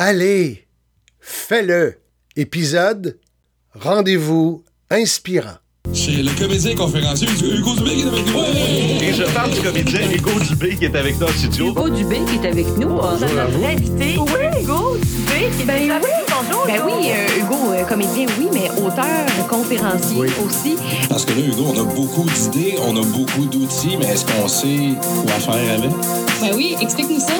Allez, fais-le. Épisode Rendez-vous inspirant. C'est le comédien conférencier Hugo Dubé qui est avec nous. Et je parle du comédien Hugo Dubé qui est avec nous en studio. Hugo Dubé qui est avec nous. Bonjour notre invité. Oui, Hugo Dubé qui est Ben avec oui. Bonjour. Ben oui, euh, Hugo, euh, comédien, oui, mais auteur, conférencier Oui. aussi. Parce que là, Hugo, on a beaucoup d'idées, on a beaucoup d'outils, mais est-ce qu'on sait quoi faire avec? Ben oui, explique-nous ça.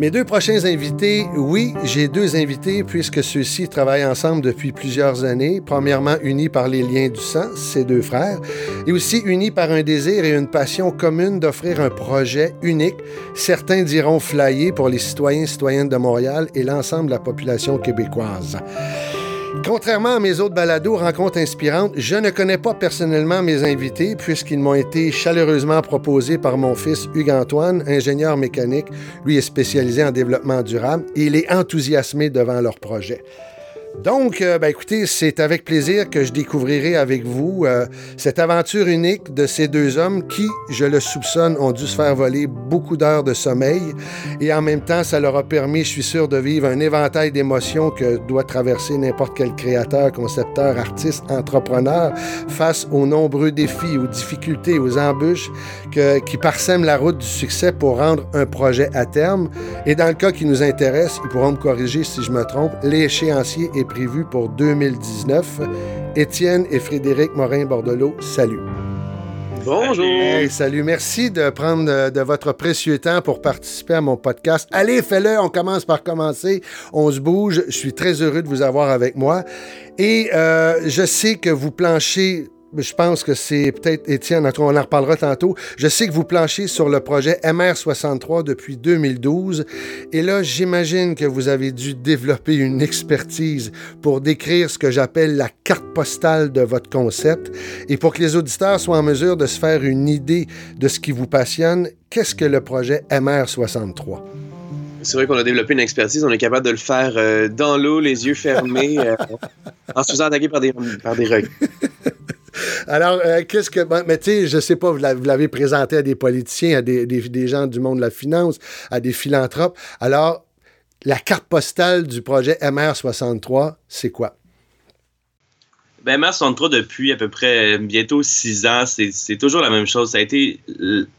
Mes deux prochains invités, oui, j'ai deux invités puisque ceux-ci travaillent ensemble depuis plusieurs années. Premièrement, unis par les liens du sang, ces deux frères, et aussi unis par un désir et une passion commune d'offrir un projet unique. Certains diront flyer pour les citoyens et citoyennes de Montréal et l'ensemble de la population québécoise. Contrairement à mes autres balados rencontres inspirantes, je ne connais pas personnellement mes invités puisqu'ils m'ont été chaleureusement proposés par mon fils Hugues-Antoine, ingénieur mécanique. Lui est spécialisé en développement durable et il est enthousiasmé devant leur projet. Donc, euh, ben, écoutez, c'est avec plaisir que je découvrirai avec vous euh, cette aventure unique de ces deux hommes qui, je le soupçonne, ont dû se faire voler beaucoup d'heures de sommeil et en même temps, ça leur a permis, je suis sûr, de vivre un éventail d'émotions que doit traverser n'importe quel créateur, concepteur, artiste, entrepreneur face aux nombreux défis, aux difficultés, aux embûches qui parsèment la route du succès pour rendre un projet à terme. Et dans le cas qui nous intéresse, ils pourront me corriger si je me trompe, l'échéancier est prévu pour 2019. Étienne et Frédéric Morin-Bordelot, salut. Bonjour. Hey, salut, merci de prendre euh, de votre précieux temps pour participer à mon podcast. Allez, fais-le, on commence par commencer, on se bouge. Je suis très heureux de vous avoir avec moi. Et euh, je sais que vous planchez, je pense que c'est peut-être Étienne, en tout cas, on en reparlera tantôt. Je sais que vous planchez sur le projet MR63 depuis 2012. Et là, j'imagine que vous avez dû développer une expertise pour décrire ce que j'appelle la carte postale de votre concept. Et pour que les auditeurs soient en mesure de se faire une idée de ce qui vous passionne, qu'est-ce que le projet MR63? C'est vrai qu'on a développé une expertise. On est capable de le faire euh, dans l'eau, les yeux fermés, euh, en se faisant attaquer par des, par des requins. Alors, euh, qu'est-ce que. mais tu sais, je sais pas, vous l'avez présenté à des politiciens, à des, gens du monde de la finance, à des philanthropes. Alors, la carte postale du projet MR63, c'est quoi? Ben, MR 63, depuis à peu près bientôt six ans, c'est toujours la même chose. Ça a été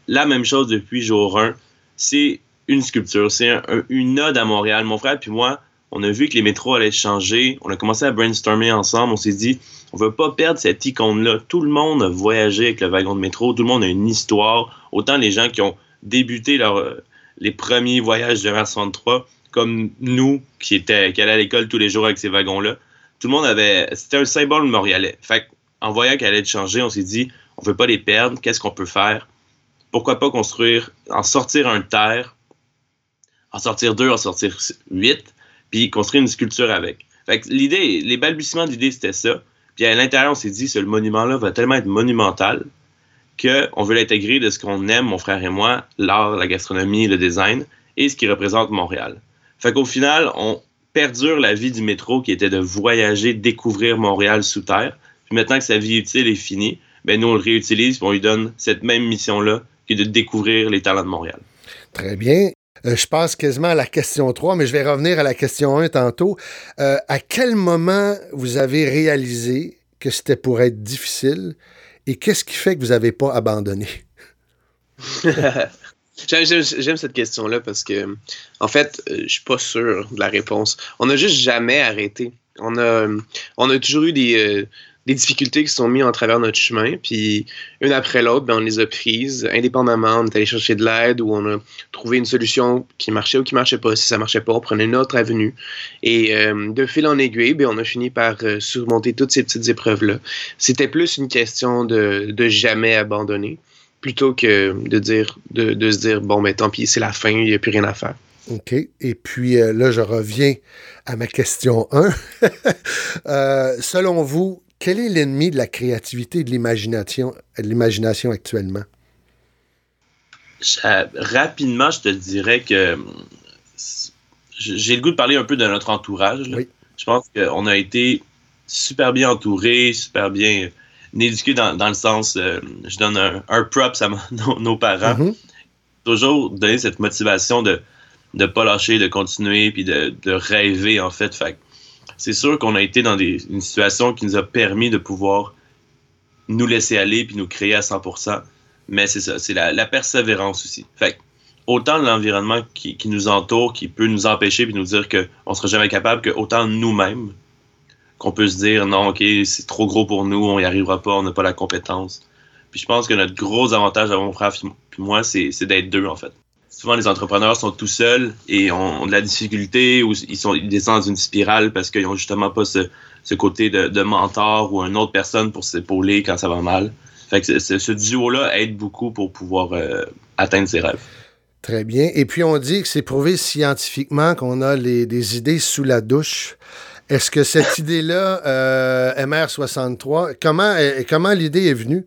la même chose depuis jour 1. C'est une sculpture, c'est un- un- une ode à Montréal. Mon frère puis moi, on a vu que les métros allaient changer. On a commencé à brainstormer ensemble. On s'est dit, on veut pas perdre cette icône-là. Tout le monde a voyagé avec le wagon de métro. Tout le monde a une histoire. Autant les gens qui ont débuté euh, les premiers voyages de MR 63, comme nous, qui, étaient, qui allaient à l'école tous les jours avec ces wagons-là tout le monde avait. C'était un symbole montréalais. Fait en voyant qu'elle allait changer, on s'est dit, on veut pas les perdre, qu'est-ce qu'on peut faire? Pourquoi pas construire, en sortir un terre, en sortir deux, en sortir huit, puis construire une sculpture avec. Fait que l'idée, les balbutiements d'idées, c'était ça. Puis à l'intérieur, on s'est dit, ce monument-là va tellement être monumental qu'on veut l'intégrer de ce qu'on aime, mon frère et moi, l'art, la gastronomie, le design, et ce qui représente Montréal. Fait qu'au final, on perdure la vie du métro qui était de voyager, découvrir Montréal sous terre. Puis maintenant que sa vie utile est finie, ben nous on le réutilise puis on lui donne cette même mission-là qui est de découvrir les talents de Montréal. Très bien. Euh, je passe quasiment à la question 3, mais je vais revenir à la question 1 tantôt. Euh, à quel moment vous avez réalisé que c'était pour être difficile et qu'est-ce qui fait que vous n'avez pas abandonné? J'aime- cette question-là parce que, en fait, euh, je suis pas sûr de la réponse. On n'a juste jamais arrêté. On a, on a toujours eu des, des difficultés qui se sont mises en travers notre chemin, puis une après l'autre, ben, on les a prises indépendamment. On est allé chercher de l'aide ou on a trouvé une solution qui marchait ou qui marchait pas. Si ça marchait pas, on prenait une autre avenue. Et euh, de fil en aiguille, ben, on a fini par euh, surmonter toutes ces petites épreuves-là. C'était plus une question de, de jamais abandonner plutôt que de dire de, de se dire bon mais tant pis c'est la fin il n'y a plus rien à faire OK. Et puis euh, là, je reviens à ma question 1. Euh, selon vous, quel est l'ennemi de la créativité et de l'imagination, de l'imagination actuellement? Ça- rapidement, je te dirais que hum, j'ai le goût de parler un peu de notre entourage. là. Oui. Je pense qu'on a été super bien entouré, super bien éduqué dans, dans le sens, euh, je donne un, un props à mon- nos, nos parents. Mhm. Toujours donner cette motivation de ne pas lâcher, de continuer, puis de, de rêver, en fait. C'est sûr qu'on a été dans une situation qui nous a permis de pouvoir nous laisser aller, puis nous créer à 100%. Mais c'est ça, c'est la, persévérance aussi. Fait autant l'environnement qui, nous entoure, qui peut nous empêcher, puis nous dire qu'on ne sera jamais capable, que autant nous-mêmes, qu'on peut se dire non, ok, c'est trop gros pour nous, on n'y arrivera pas, on n'a pas la compétence. Puis je pense que notre gros avantage à mon frère puis moi, c'est d'être deux en fait. Souvent, les entrepreneurs sont tout seuls et ont, ont de la difficulté ou ils, sont, ils descendent dans une spirale parce qu'ils n'ont justement pas ce, ce côté de, de mentor ou une autre personne pour s'épauler quand ça va mal. Fait que ce duo-là aide beaucoup pour pouvoir euh, atteindre ses rêves. Très bien. Et puis, on dit que c'est prouvé scientifiquement qu'on a les, des idées sous la douche. Est-ce que cette idée-là, euh, MR63, comment, euh, comment l'idée est venue?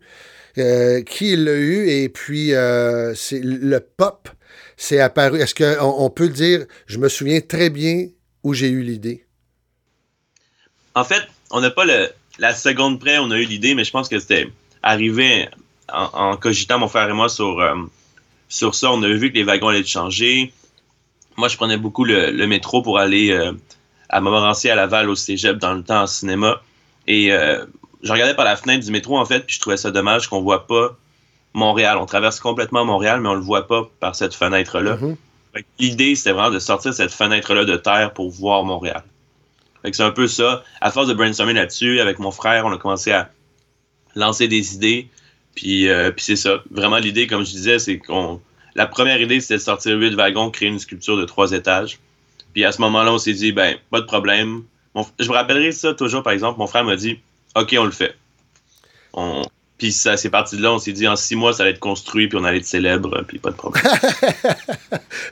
Euh, qui l'a eu? Et puis, c'est le pop, c'est apparu. Est-ce qu'on on peut dire, je me souviens très bien où j'ai eu l'idée? En fait, on n'a pas le, la seconde près, on a eu l'idée, mais je pense que c'était arrivé en, cogitant mon frère et moi sur, euh, sur ça. On a vu que les wagons allaient changer. Moi, je prenais beaucoup le, le métro pour aller euh, à Montmorency, à Laval, au cégep, dans le temps, en cinéma. Et euh, je regardais par la fenêtre du métro, en fait, puis je trouvais ça dommage qu'on voit pas Montréal. On traverse complètement Montréal, mais on le voit pas par cette fenêtre-là. Mhm. L'idée, c'était vraiment de sortir cette fenêtre-là de terre pour voir Montréal. C'est un peu ça. À force de brainstormer là-dessus, avec mon frère, on a commencé à lancer des idées. Puis, euh, puis c'est ça. Vraiment, l'idée, comme je disais, c'est qu'on. La première idée, c'était de sortir huit wagons, créer une sculpture de trois étages. Puis à ce moment-là, on s'est dit, ben, pas de problème. Mon- je me rappellerai ça toujours, par exemple, mon frère m'a dit, OK, on le fait. On... Puis ça, c'est parti de là, on s'est dit, en six mois, ça allait être construit, puis on allait être célèbre, puis pas de problème.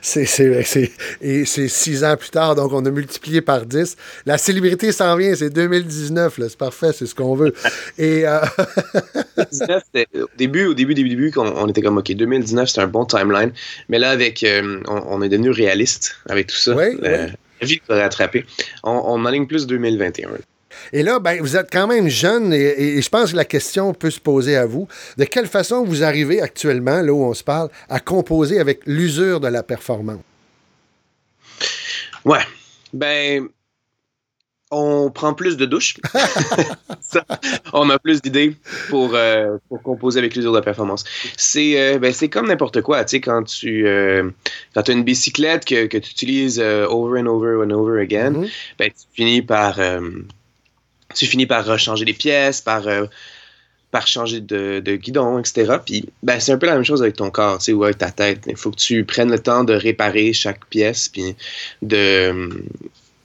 C'est, c'est, c'est- et c'est six ans plus tard, donc on a multiplié par 10. La célébrité s'en vient, c'est 2019, là, c'est parfait, c'est ce qu'on veut. Et euh, 2019, c'était- au début, au début, début, début, qu'on- on, était comme, OK, 2019, c'est un bon timeline. Mais là, avec, euh, on, on est devenu réaliste avec tout ça. Oui, La- oui. La vie nous a rattrapé. On, on aligne plus 2021. Et là, ben, vous êtes quand même jeune et, et je pense que la question peut se poser à vous. De quelle façon vous arrivez actuellement, là où on se parle, à composer avec l'usure de la performance? Ouais. Ben, on prend plus de douches. Ça, on a plus d'idées pour, euh, pour composer avec l'usure de la performance. C'est euh, ben, c'est comme n'importe quoi. Tu sais, quand tu euh, quand as une bicyclette que, que tu utilises over and over and over again, Mhm. ben, tu finis par tu finis par rechanger les pièces, par euh, par changer de, de guidon, etc. Puis ben, c'est un peu la même chose avec ton corps, tu sais, ou avec ta tête. Il faut que tu prennes le temps de réparer chaque pièce, puis de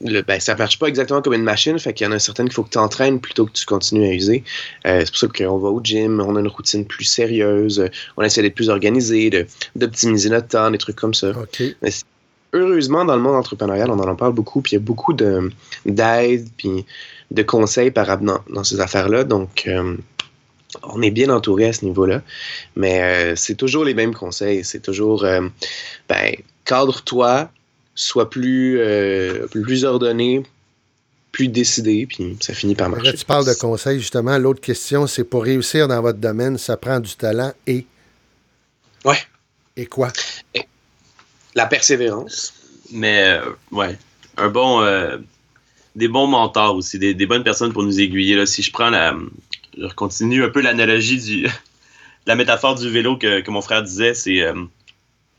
le, ben, ça marche pas exactement comme une machine, fait qu'il y en a certaines qu'il faut que tu entraînes plutôt que tu continues à user. Euh, c'est pour ça qu'on va au gym, on a une routine plus sérieuse, on essaie d'être plus organisé, d'optimiser notre temps, des trucs comme ça. Heureusement, dans le monde entrepreneurial, on en parle beaucoup, puis il y a beaucoup de- d'aide, puis de conseils par, dans, dans ces affaires-là. Donc, euh, on est bien entouré à ce niveau-là. Mais euh, c'est toujours les mêmes conseils. C'est toujours, euh, ben, cadre-toi, sois plus, plus ordonné, plus décidé, puis ça finit par marcher. Là, tu parles de conseils, justement. L'autre question, c'est pour réussir dans votre domaine, ça prend du talent et. Ouais. Et quoi? La persévérance. Mais euh, ouais, un bon, euh, des bons mentors aussi, des, bonnes personnes pour nous aiguiller. Là. Si je prends la, je continue un peu l'analogie du, la métaphore du vélo que, mon frère disait, c'est euh,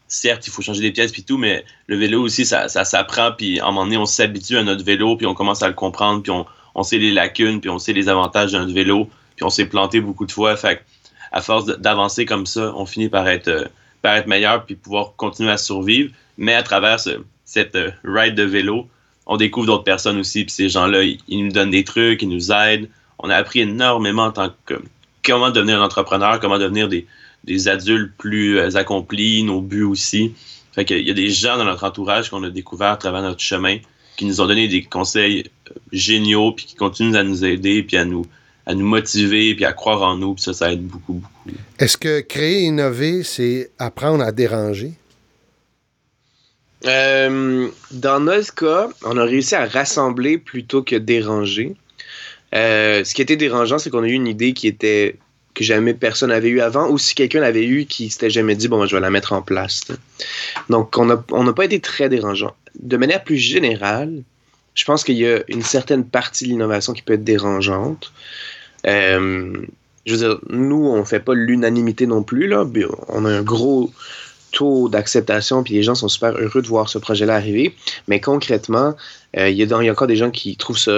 certes il faut changer des pièces puis tout, mais le vélo aussi ça, s'apprend puis à un moment donné on s'habitue à notre vélo puis on commence à le comprendre puis on, sait les lacunes puis on sait les avantages de notre vélo puis on s'est planté beaucoup de fois. Fait à force d'avancer comme ça, on finit par être par être meilleur puis pouvoir continuer à survivre. Mais à travers ce- cette euh, ride de vélo, on découvre d'autres personnes aussi. Puis ces gens-là, ils, ils nous donnent des trucs, ils nous aident. On a appris énormément en tant que comment devenir entrepreneur, comment devenir des, des adultes plus euh, accomplis, nos buts aussi. Fait qu'il y a des gens dans notre entourage qu'on a découvert à travers notre chemin qui nous ont donné des conseils euh, géniaux puis qui continuent à nous aider puis à nous à nous motiver puis à croire en nous puis ça ça aide beaucoup beaucoup. Est-ce que créer, innover, c'est apprendre à déranger? Euh, dans notre cas, on a réussi à rassembler plutôt que déranger. Euh, ce qui était dérangeant, c'est qu'on a eu une idée qui était que jamais personne n'avait eu avant, ou si quelqu'un l'avait eu, qui s'était jamais dit, bon, ben, je vais la mettre en place. t'sais. Donc, on n'a on n'a pas été très dérangeant. De manière plus générale, je pense qu'il y a une certaine partie de l'innovation qui peut être dérangeante. Euh, je veux dire, nous, on fait pas l'unanimité non plus, là. On a un gros taux d'acceptation, puis les gens sont super heureux de voir ce projet-là arriver. Mais concrètement, euh, il y, a encore des gens qui trouvent ça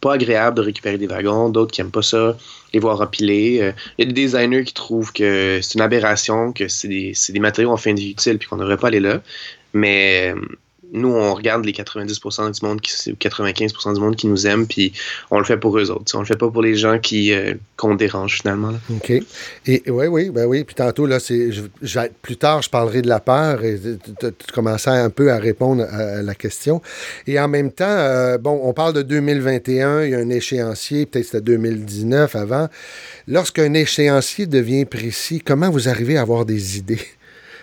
pas agréable de récupérer des wagons, d'autres qui aiment pas ça, les voir empilés. Euh, Il y a des designers qui trouvent que c'est une aberration, que c'est des, des matériaux en fin de vie utile, puis qu'on devrait pas aller là. Mais nous, on regarde les 90% du monde, qui, ou 95% du monde qui nous aime, puis on le fait pour eux autres. On le fait pas pour les gens qui euh, qu'on dérange finalement. OK. Et oui, oui, ben oui. Puis tantôt, là, c'est. plus tard, je parlerai de la peur et tu- commençais un peu à répondre à, à la question. Et en même temps, euh, bon, on parle de 2021, il y a un échéancier, peut-être c'était 2019 avant. Lorsqu'un échéancier devient précis, comment vous arrivez à avoir des idées?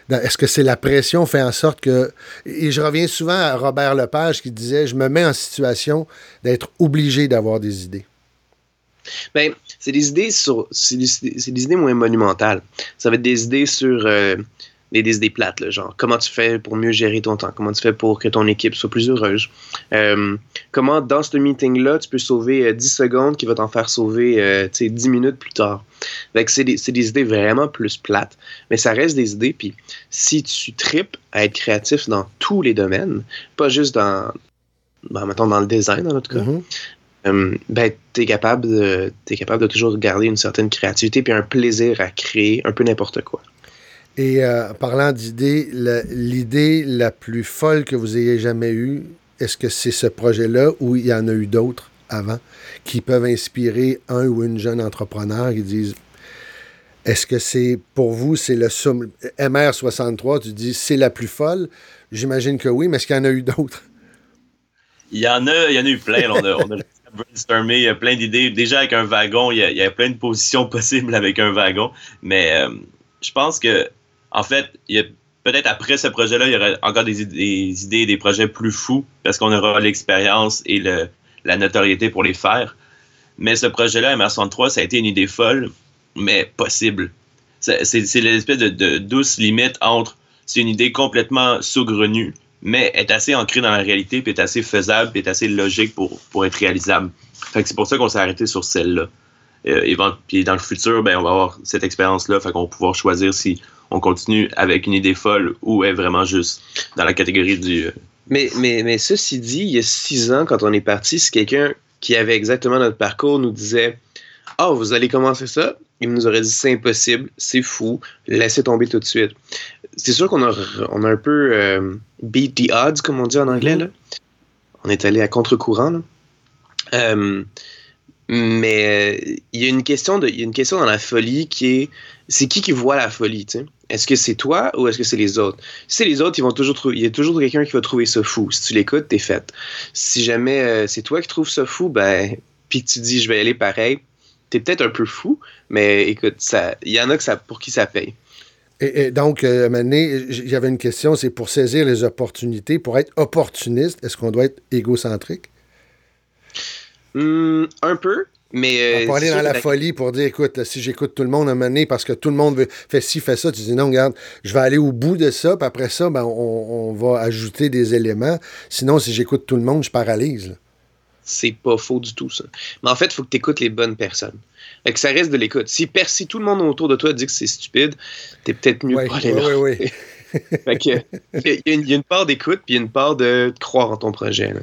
Est-ce que c'est la pression fait en sorte que... Et je reviens souvent à Robert Lepage qui disait, je me mets en situation d'être obligé d'avoir des idées. Ben, c'est des idées sur. C'est des, c'est des idées moins monumentales. Ça va être des idées sur. euh, des, des idées plates, là, genre comment tu fais pour mieux gérer ton temps, comment tu fais pour que ton équipe soit plus heureuse, Euh, comment dans ce meeting-là tu peux sauver euh, 10 secondes qui va t'en faire sauver euh, tu sais, 10 minutes plus tard? C'est des, des idées vraiment plus plates, mais ça reste des idées. Puis si tu tripes à être créatif dans tous les domaines, pas juste dans, ben, mettons dans le design dans notre cas, Mhm. euh, ben, tu es capable, de, t'es capable de toujours garder une certaine créativité puis un plaisir à créer un peu n'importe quoi. Et euh, parlant d'idées, l'idée la plus folle que vous ayez jamais eue, est-ce que c'est ce projet-là ou il y en a eu d'autres avant qui peuvent inspirer un ou une jeune entrepreneur qui disent est-ce que c'est pour vous, c'est le somme MR63, tu dis c'est la plus folle? J'imagine que oui, mais est-ce qu'il y en a eu d'autres? Il y en a, il y en a eu plein. On a, on a brainstormé il y a plein d'idées. Déjà avec un wagon, il y, a, il y a plein de positions possibles avec un wagon. Mais euh, je pense que, en fait, peut-être après ce projet-là, il y aura encore des, des idées, des projets plus fous parce qu'on aura l'expérience et la notoriété pour les faire. Mais ce projet-là, MR63, ça a été une idée folle, mais possible. C'est l'espèce de, douce limite entre c'est une idée complètement saugrenue, mais est assez ancrée dans la réalité, puis est assez faisable, puis est assez logique pour, être réalisable. Fait que c'est pour ça qu'on s'est arrêté sur celle-là. Euh, évent- puis dans le futur, ben, on va avoir cette expérience-là, fait qu'on va pouvoir choisir si on continue avec une idée folle ou est vraiment juste dans la catégorie du. euh, Mais, mais, mais ceci dit, il y a six ans, quand on est parti, si quelqu'un qui avait exactement notre parcours nous disait Ah, vous allez commencer ça, il nous aurait dit c'est impossible, c'est fou, laissez tomber tout de suite. C'est sûr qu'on a, on a un peu euh, beat the odds, comme on dit en anglais. Là. On est allé à contre-courant. là. Euh, mais euh, il y a une question de, il y a une question dans la folie qui est c'est qui qui voit la folie, tu sais? Est-ce que c'est toi ou est-ce que c'est les autres? Si c'est les autres, vont toujours il y a toujours quelqu'un qui va trouver ça fou. Si tu l'écoutes, t'es fait. Si jamais euh, c'est toi qui trouves ça fou, ben, puis tu dis je vais y aller pareil, t'es peut-être un peu fou, mais écoute, il y en a que ça, pour qui ça paye. Et, donc, euh, donné, j- j'avais une question, c'est pour saisir les opportunités, pour être opportuniste, est-ce qu'on doit être égocentrique? Hum, un peu, mais. euh, pour aller dans la folie, pour dire, écoute, si j'écoute tout le monde à un moment donné parce que tout le monde veut, fait ci, fait ça, tu dis non, regarde, je vais aller au bout de ça, puis après ça, ben, on, on va ajouter des éléments. Sinon, si j'écoute tout le monde, je paralyse. c'est pas faux du tout, ça. Mais en fait, il faut que tu écoutes les bonnes personnes. Fait que ça reste de l'écoute. Si, si tout le monde autour de toi dit que c'est stupide, t'es peut-être mieux Oui, pas aller là. Fait que, il y, a une- il y a une part d'écoute, puis il y a une part de croire en ton projet. là.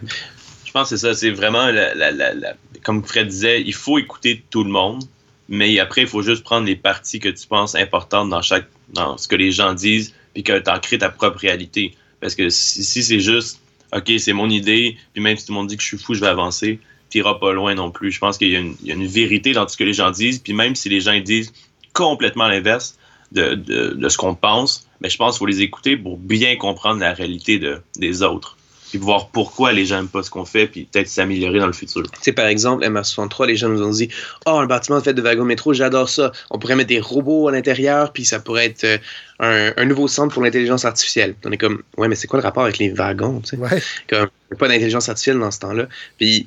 Pense que c'est ça. C'est vraiment, la, la- la- comme Fred disait, il faut écouter tout le monde, mais après, il faut juste prendre les parties que tu penses importantes dans chaque, dans ce que les gens disent, puis que tu en crées ta propre réalité. Parce que si, c'est juste, OK, c'est mon idée, puis même si tout le monde dit que je suis fou, je vais avancer, t'iras pas loin non plus. Je pense qu'il y, a une- vérité dans tout ce que les gens disent, puis même si les gens disent complètement l'inverse de, de- ce qu'on pense, mais je pense qu'il faut les écouter pour bien comprendre la réalité de, des autres puis voir pourquoi les gens n'aiment pas ce qu'on fait, puis peut-être s'améliorer dans le futur. Tu sais, par exemple, MR63, les gens nous ont dit Oh, un bâtiment fait de wagon métro, j'adore ça. On pourrait mettre des robots à l'intérieur, puis ça pourrait être euh, un, un nouveau centre pour l'intelligence artificielle. On est comme Ouais, mais c'est quoi le rapport avec les wagons tu sais? Ouais. Comme, pas d'intelligence artificielle dans ce temps-là. Puis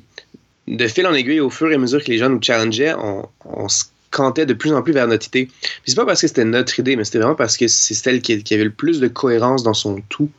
de fil en aiguille, au fur et à mesure que les gens nous challengeaient, on, on se cantait de plus en plus vers notre idée. Puis c'est pas parce que c'était notre idée, mais c'était vraiment parce que c'est celle qui, qui avait le plus de cohérence dans son tout.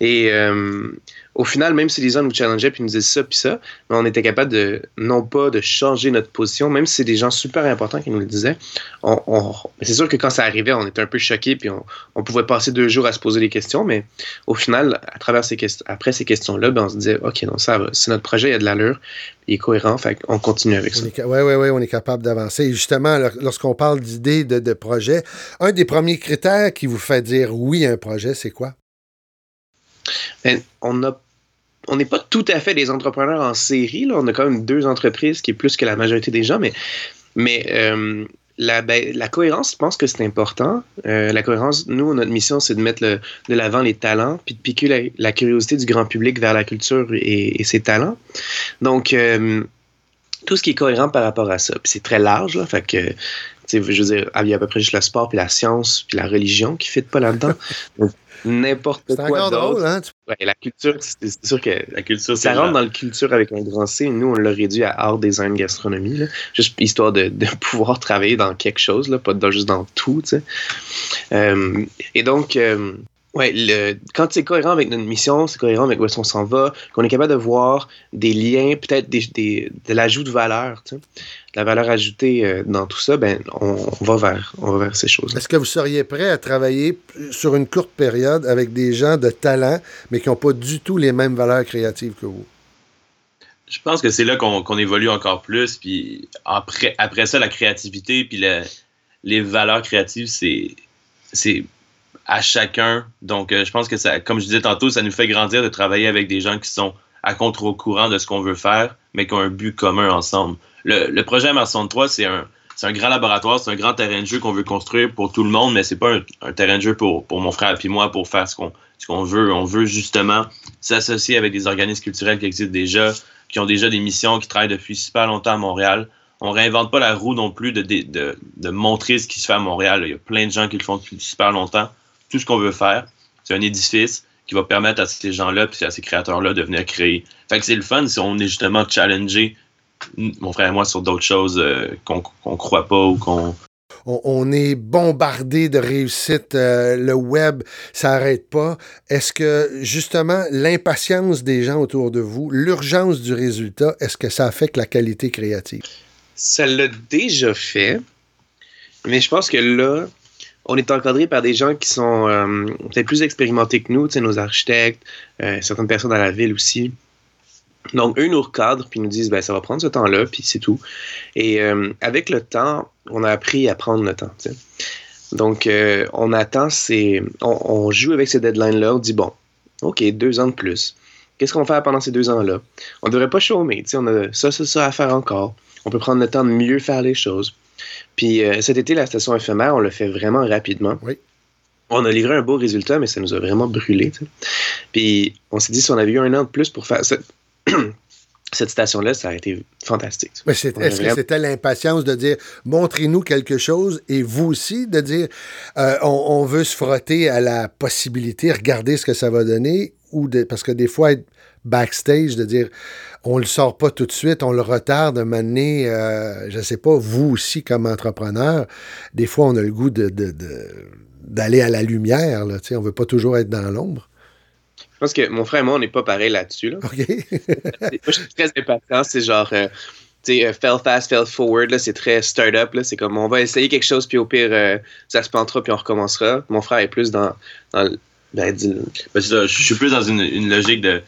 Et euh, au final, même si les gens nous challengeaient puis nous disaient ça puis ça, mais on était capable de, non pas de changer notre position, même si c'est des gens super importants qui nous le disaient. On, on- c'est sûr que quand ça arrivait, on était un peu choqués puis on, on pouvait passer deux jours à se poser des questions, mais au final, à travers ces questions, après ces questions-là, ben, on se disait, OK, non, ça va, c'est notre projet, il y a de l'allure, il est cohérent, fait qu'on continue avec ça. Oui, oui, oui, on est capable d'avancer. Et justement, lor- lorsqu'on parle d'idées, de, de projets, un des premiers critères qui vous fait dire oui à un projet, c'est quoi? Ben, on n'est pas tout à fait des entrepreneurs en série. Là. On a quand même deux entreprises qui est plus que la majorité des gens, mais, euh, la, ben, la cohérence, je pense que c'est important. Euh, la cohérence, nous, notre mission, c'est de mettre de l'avant les talents, puis de piquer la, curiosité du grand public vers la culture et, ses talents. Donc, euh, tout ce qui est cohérent par rapport à ça. Puis c'est très large, là, fait que, je veux dire, il y a à peu près juste le sport, puis la science, puis la religion qui ne pas là-dedans. N'importe quoi d'autre. hein? Ouais, la culture, c'est sûr que La culture, c'est ça rentre dans le culture avec un grand C. Nous, on l'a réduit à art, design, gastronomie. là. Juste histoire de, de pouvoir travailler dans quelque chose, là, pas dans- juste dans tout. Euh, et donc, euh, ouais, le, quand c'est cohérent avec notre mission, c'est cohérent avec où est-ce qu'on s'en va, qu'on est capable de voir des liens, peut-être des, des- de l'ajout de valeur, tu sais, de la valeur ajoutée euh, dans tout ça, ben, on, on va vers, on va vers ces choses-là. Est-ce que vous seriez prêt à travailler sur une courte période avec des gens de talent, mais qui n'ont pas du tout les mêmes valeurs créatives que vous? Je pense que c'est là qu'on évolue encore plus. Puis après, après ça, la créativité, puis le- les valeurs créatives, c'est c'est à chacun. Donc, euh, je pense que ça, comme je disais tantôt, ça nous fait grandir de travailler avec des gens qui sont à contre-courant de ce qu'on veut faire, mais qui ont un but commun ensemble. Le, projet MR63, c'est un, c'est un grand laboratoire, c'est un grand terrain de jeu qu'on veut construire pour tout le monde, mais c'est pas un, un terrain de jeu pour, pour mon frère et moi pour faire ce qu'on ce qu'on veut. On veut justement s'associer avec des organismes culturels qui existent déjà, qui ont déjà des missions, qui travaillent depuis super longtemps à Montréal. On réinvente pas la roue non plus de, de, de, de montrer ce qui se fait à Montréal. Il y a plein de gens qui le font depuis super longtemps. Tout ce qu'on veut faire, c'est un édifice qui va permettre à ces gens-là puis à ces créateurs-là de venir créer. Fait que c'est le fun si on est justement challengé, mon frère et moi, sur d'autres choses euh, qu'on qu'on croit pas ou qu'on On, on est bombardé de réussite. euh, le web, ça n'arrête pas. Est-ce que, justement, l'impatience des gens autour de vous, l'urgence du résultat, est-ce que ça affecte la qualité créative? Ça l'a déjà fait, mais je pense que là, on est encadré par des gens qui sont euh, peut-être plus expérimentés que nous, nos architectes, euh, certaines personnes à la ville aussi. Donc, eux nous recadrent puis nous disent, ben, ça va prendre ce temps-là, puis c'est tout. Et euh, avec le temps, on a appris à prendre le temps. Donc, on attend, ces, on, joue avec ces deadlines-là, on dit, bon, OK, deux ans de plus. Qu'est-ce qu'on va faire pendant ces deux ans-là? On ne devrait pas chômer, on a ça, ça, ça à faire encore. On peut prendre le temps de mieux faire les choses. Puis euh, cet été, la station éphémère, on l'a fait vraiment rapidement. Oui. On a livré un beau résultat, mais ça nous a vraiment brûlé. Puis on s'est dit, si on avait eu un an de plus pour faire cette, station-là, ça aurait été fantastique. A Est-ce que c'était l'impatience de dire montrez-nous quelque chose et vous aussi de dire euh, on, on veut se frotter à la possibilité, regarder ce que ça va donner ou de, parce que des fois être backstage de dire on le sort pas tout de suite, on le retarde un moment donné, euh, je sais pas, vous aussi comme entrepreneur, des fois on a le goût de, de- de- d'aller à la lumière, là, on veut pas toujours être dans l'ombre. Je pense que mon frère et moi, on n'est pas pareil là-dessus. Là. OK? Moi, je suis très impatient. C'est genre, euh, tu sais, euh, fail fast, fail forward. là, C'est très start-up. là. C'est comme, on va essayer quelque chose, puis au pire, euh, ça se plantera, puis on recommencera. Mon frère est plus dans, dans le- ben, dis- Ben, c'est ça, je suis plus dans une, une logique de,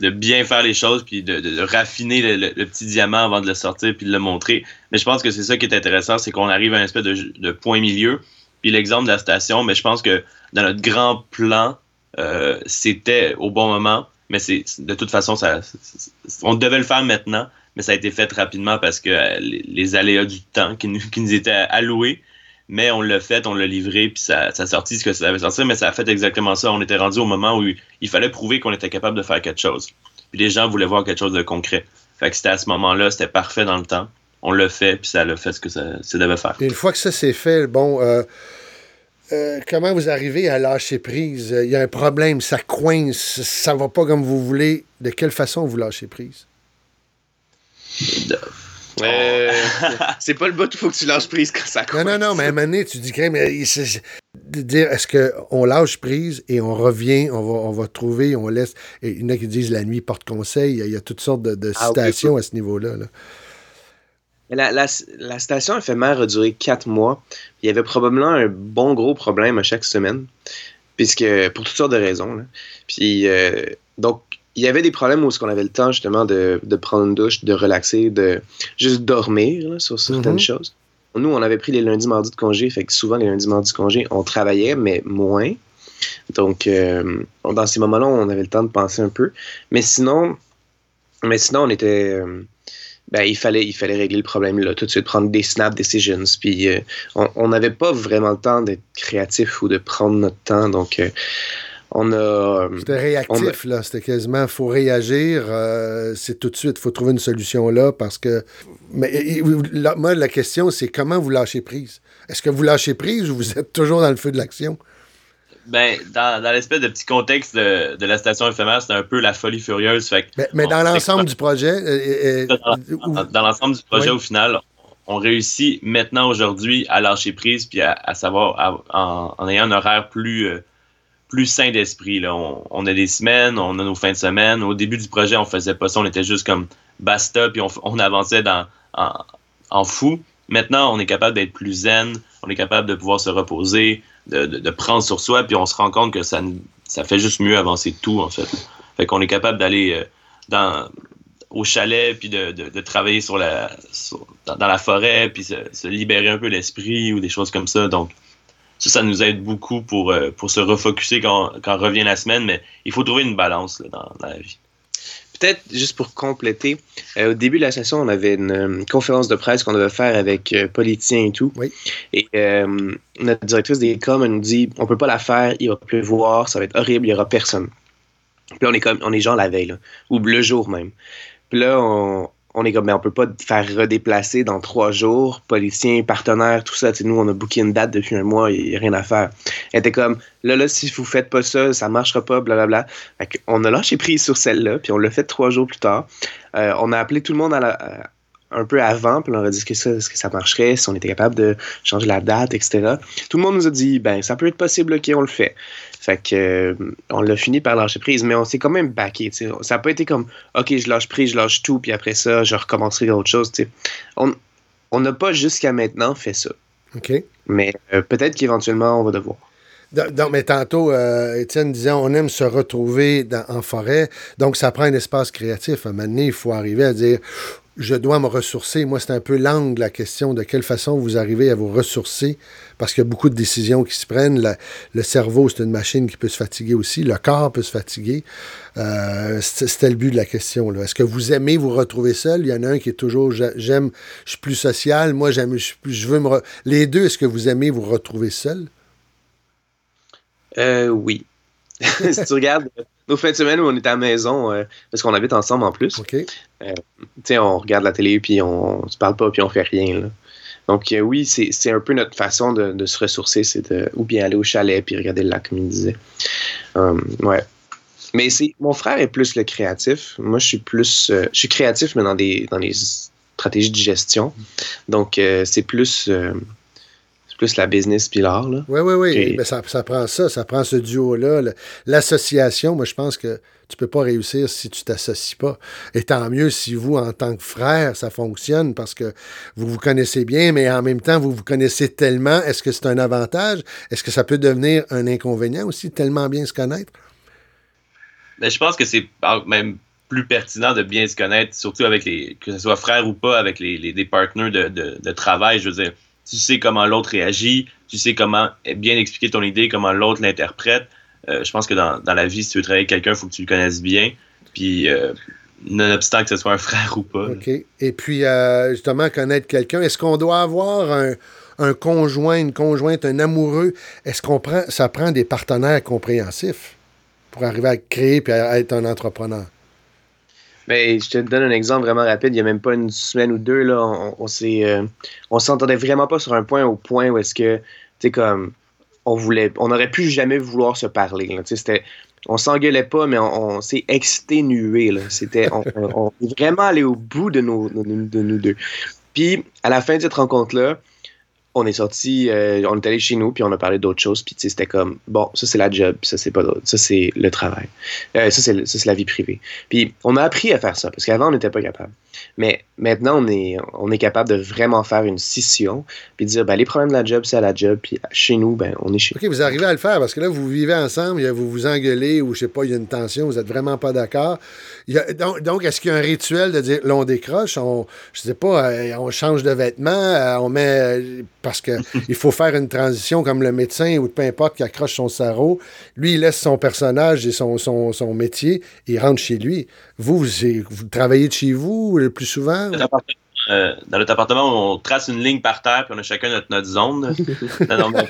de bien faire les choses puis de, de- de raffiner le, le- le petit diamant avant de le sortir puis de le montrer. Mais je pense que c'est ça qui est intéressant, c'est qu'on arrive à un espèce de, de point milieu. Puis l'exemple de la station, mais je pense que dans notre grand plan, euh, c'était au bon moment. Mais c'est de toute façon, on devait le faire maintenant, mais ça a été fait rapidement parce que euh, les, aléas du temps qui nous, qui nous étaient alloués. Mais on l'a fait, on l'a livré, puis ça, ça a ce que ça devait sortir, mais ça a fait exactement ça. On était rendu au moment où il fallait prouver qu'on était capable de faire quelque chose. Puis les gens voulaient voir quelque chose de concret. Fait que c'était à ce moment-là, c'était parfait dans le temps. On l'a fait, puis ça l'a fait ce que ça, devait faire. Une fois que ça c'est fait, bon, euh, euh, comment vous arrivez à lâcher prise? Il y a un problème, ça coince, ça va pas comme vous voulez. De quelle façon vous lâchez prise? Euh, c'est pas le bout où il faut que tu lâches prise quand ça Non, non, non, mais à un moment donné, tu dis, crème, mais c'est- de dire, est-ce qu'on lâche prise et on revient, on va, on va trouver, on laisse. Et il y en a qui disent la nuit porte conseil. Il y a, il y a toutes sortes de, de Ah, citations à ce niveau-là. là. La, la, la station éphémère a duré quatre mois. Il y avait probablement un bon gros problème à chaque semaine, puisque pour toutes sortes de raisons. là. Puis euh, donc il y avait des problèmes où on avait le temps justement de, de prendre une douche, de relaxer, de juste dormir là, sur certaines Mhm. choses. Nous, on avait pris les lundis, mardis de congé, fait que souvent les lundis, mardis de congé, on travaillait, mais moins. Donc, euh, dans ces moments-là, on avait le temps de penser un peu. Mais sinon, mais sinon, on était. euh, ben, il fallait, il fallait régler le problème là, tout de suite, prendre des snap decisions. Puis euh, on n'avait pas vraiment le temps d'être créatif ou de prendre notre temps. Donc, euh, on a. euh, C'était réactif, là. C'était quasiment, faut réagir. euh, c'est tout de suite, faut trouver une solution là parce que. Mais et- moi, la question, c'est comment vous lâchez prise? Est-ce que vous lâchez prise ou vous êtes toujours dans le feu de l'action? Ben, dans, dans l'espèce de petit contexte de, de la station éphémère, c'était un peu la folie furieuse. Fait Mais, mais dans l'ensemble du projet, euh, euh, dans, l'ensemble du projet, Oui. au final, on réussit maintenant, aujourd'hui, à lâcher prise puis à, à savoir, à- en, en ayant un horaire plus, euh, plus sain d'esprit. On, on a des semaines, on a nos fins de semaine. Au début du projet, on faisait pas ça, on était juste comme basta, puis on avançait dans, en, en fou. Maintenant, on est capable d'être plus zen, on est capable de pouvoir se reposer, de, prendre sur soi, puis on se rend compte que ça, fait juste mieux avancer tout, en fait. Fait qu'on est capable d'aller euh, au chalet, puis de, travailler dans, la forêt, puis se, libérer un peu l'esprit ou des choses comme ça. Donc, ça, ça nous aide beaucoup pour, euh, se refocuser quand, revient la semaine, mais il faut trouver une balance dans la vie. Peut-être juste pour compléter, euh, au début de la session, on avait une euh, conférence de presse qu'on devait faire avec euh, politiciens et tout. Oui. Et euh, notre directrice des coms, elle nous dit on peut pas la faire, il va pleuvoir, ça va être horrible, il y aura personne. Puis là, on est comme, on est genre la veille, là, ou le jour même. Puis là, on, on est comme, mais on peut pas faire redéplacer dans trois jours, policiers, partenaires, tout ça. Nous, on a booké une date depuis un mois, il n'y a rien à faire. Elle était comme, là, là, si vous faites pas ça, ça marchera pas, blablabla. Fait on a lâché prise sur celle-là, puis on l'a fait trois jours plus tard. Euh, on a appelé tout le monde à la- un peu avant, puis on leur a dit que ça, est-ce que ça marcherait, si on était capable de changer la date, etc. Tout le monde nous a dit, ben, ça peut être possible, ok, on le fait. Fait que, euh, on l'a fini par lâcher prise, mais on s'est quand même backé. Ça n'a pas été comme, ok, je lâche prise, je lâche tout, puis après ça, je recommencerai autre chose, tu sais. On n'a pas jusqu'à maintenant fait ça. OK. Mais euh, peut-être qu'éventuellement, on va devoir. Donc, mais tantôt, euh, Étienne disait on aime se retrouver dans- en forêt, donc ça prend un espace créatif. À un moment donné, il faut arriver à dire je dois me ressourcer. Moi, c'est un peu l'angle, la question de quelle façon vous arrivez à vous ressourcer, parce qu'il y a beaucoup de décisions qui se prennent. Le cerveau, c'est une machine qui peut se fatiguer aussi. Le corps peut se fatiguer. Euh, c'était le but de la question. Est-ce que vous aimez vous retrouver seul? Il y en a un qui est toujours j'a- j'aime, je suis plus social. Moi, j'aime, je, veux me. Les deux, est-ce que vous aimez vous retrouver seul? Euh, oui. si tu regardes nos fins de semaine où on est à la maison, euh, parce qu'on habite ensemble en plus, OK. tu sais, on regarde la télé, puis on, se parle pas, puis on fait rien. là. Donc, euh, oui, c'est un peu notre façon de, de se ressourcer, c'est de ou bien aller au chalet, puis regarder le lac, comme il disait. Hum, ouais. Mais c'est mon frère est plus le créatif. Moi, je suis plus. euh, je suis créatif, mais dans des, dans des stratégies de gestion. Donc, euh, c'est plus. Plus la business puis l'art, là. Oui, oui, oui. Ben, ça, ça prend ça, ça prend ce duo-là. L'association, moi, je pense que tu peux pas réussir si tu t'associes pas. Et tant mieux si vous, en tant que frère, ça fonctionne parce que vous vous connaissez bien, mais en même temps, vous vous connaissez tellement. Est-ce que c'est un avantage? Est-ce que ça peut devenir un inconvénient aussi, tellement bien se connaître? Mais je pense que c'est même plus pertinent de bien se connaître, surtout avec les, que ce soit frère ou pas, avec les, les- des partenaires de, de- de travail. Je veux dire, tu sais comment l'autre réagit, tu sais comment bien expliquer ton idée, comment l'autre l'interprète. Euh, je pense que dans, la vie, si tu veux travailler avec quelqu'un, il faut que tu le connaisses bien. Puis, euh, nonobstant que ce soit un frère ou pas. OK. Et puis, euh, justement, connaître quelqu'un, est-ce qu'on doit avoir un, un conjoint, une conjointe, un amoureux? Est-ce qu'on prend, ça prend des partenaires compréhensifs pour arriver à créer et à être un entrepreneur? Mais je te donne un exemple vraiment rapide. Il n'y a même pas une semaine ou deux, là, on, on s'est, euh, on s'entendait vraiment pas sur un point au point où est-ce que, tu sais, comme, on voulait, on aurait pu jamais vouloir se parler. là. C'était, on s'engueulait pas, mais on, s'est exténué. là. C'était, on, est vraiment allé au bout de, nos, de nous deux. Puis, à la fin de cette rencontre-là, on est sorti, euh, on est allé chez nous, puis on a parlé d'autres choses. Puis, c'était comme, bon, ça, c'est la job, ça, c'est pas. Ça, c'est le travail. Euh, ça, c'est la vie privée. Puis, on a appris à faire ça, parce qu'avant, on n'était pas capable. Mais maintenant, on est, on est capable de vraiment faire une scission, puis de dire, ben, les problèmes de la job, c'est à la job, puis chez nous, ben, on est chez OK, vous arrivez à le faire parce que là, vous vivez ensemble, vous vous engueulez ou je sais pas, il y a une tension, vous êtes vraiment pas d'accord. Donc, donc, est-ce qu'il y a un rituel de dire, là, on décroche, on, je sais pas, euh, on change de vêtements, euh, on met, euh, parce que il faut faire une transition comme le médecin ou peu importe qui accroche son sarrau. Lui, il laisse son personnage et son, son, son métier, il rentre chez lui. Vous, vous, travaillez de chez vous le plus souvent? Euh, dans notre appartement, on trace une ligne par terre, puis on a chacun notre, notre zone. non, non, mais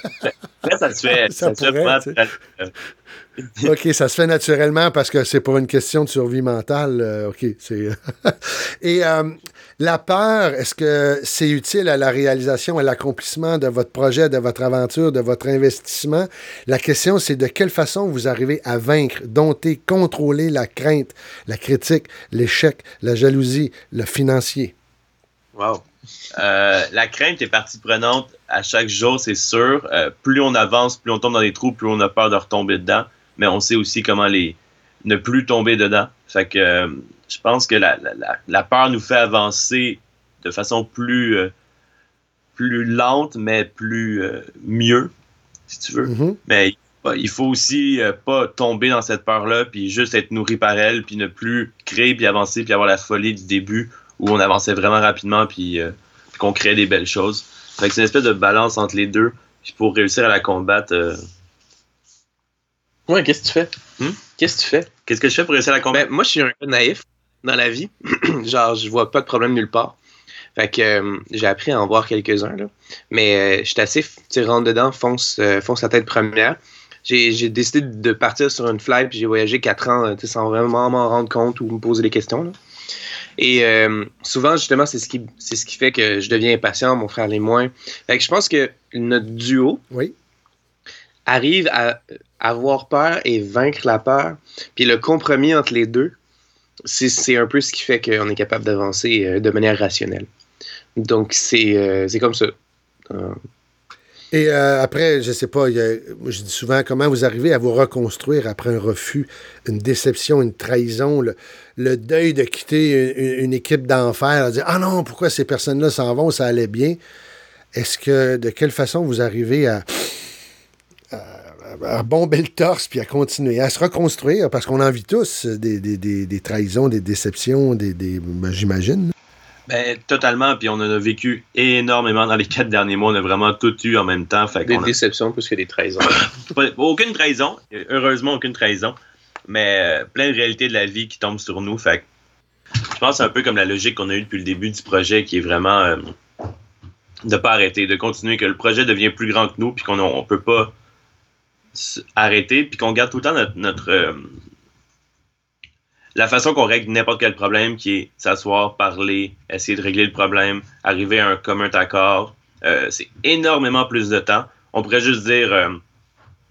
après, ça se fait. Ça Ça, se fait vraiment très- OK, ça se fait naturellement parce que c'est pour une question de survie mentale. euh, OK, c'est. Et euh, la peur, est-ce que c'est utile à la réalisation, à l'accomplissement de votre projet, de votre aventure, de votre investissement? La question, c'est de quelle façon vous arrivez à vaincre, dompter, contrôler la crainte, la critique, l'échec, la jalousie, le financier? Wow. Euh, la crainte est partie prenante à chaque jour, c'est sûr. Euh, plus on avance, plus on tombe dans des trous, plus on a peur de retomber dedans. Mais on sait aussi comment les ne plus tomber dedans. Fait que euh, je pense que la, la- la- peur nous fait avancer de façon plus, euh, plus lente, mais plus euh, mieux, si tu veux. Mhm. Mais il faut aussi euh, pas tomber dans cette peur-là, puis juste être nourri par elle, puis ne plus créer, puis avancer, puis avoir la folie du début où on avançait vraiment rapidement, puis, euh, puis qu'on créait des belles choses. Fait que c'est une espèce de balance entre les deux, puis pour réussir à la combattre. euh, Ouais, qu'est-ce que tu fais? Hmm? Qu'est-ce que tu fais? Qu'est-ce que je fais pour réussir à la Ben, combattre? moi, je suis un gars naïf dans la vie. Genre, je vois pas de problème nulle part. Fait que euh, j'ai appris à en voir quelques-uns, là. Mais euh, je suis assez, tu sais, rentre dedans, fonce, euh, fonce la tête première. J'ai j'ai décidé de partir sur une flight, puis j'ai voyagé quatre ans, euh, tu sais, sans vraiment m'en rendre compte ou me poser des questions, là. Et souvent, justement, c'est ce, qui, c'est ce qui fait que je deviens impatient, mon frère les moins. Fait que je pense que notre duo Oui. arrive à avoir peur et vaincre la peur. Puis le compromis entre les deux, c'est, un peu ce qui fait qu'on est capable d'avancer euh, de manière rationnelle. Donc, c'est, euh, comme ça. Euh, Et après, je sais pas, je dis souvent comment vous arrivez à vous reconstruire après un refus, une déception, une trahison, le, le deuil de quitter une, équipe d'enfer, dire Ah non, pourquoi ces personnes-là s'en vont, ça allait bien? Est-ce que de quelle façon vous arrivez à, à, bomber le torse puis à continuer, à se reconstruire, parce qu'on en vit tous des, des, des, des trahisons, des déceptions, des, des ben, j'imagine. Ben, totalement, puis on en a vécu énormément dans les quatre derniers mois. On a vraiment tout eu en même temps. Fait des a- déceptions plus que des trahisons. Aucune trahison, heureusement aucune trahison, mais euh, plein de réalités de la vie qui tombent sur nous. Fait je pense que c'est un peu comme la logique qu'on a eue depuis le début du projet, qui est vraiment euh, de pas arrêter, de continuer, que le projet devient plus grand que nous, puis qu'on on peut pas arrêter, puis qu'on garde tout le temps notre, euh, la façon qu'on règle n'importe quel problème, qui est s'asseoir, parler, essayer de régler le problème, arriver à un commun accord. Euh, c'est énormément plus de temps. On pourrait juste dire euh,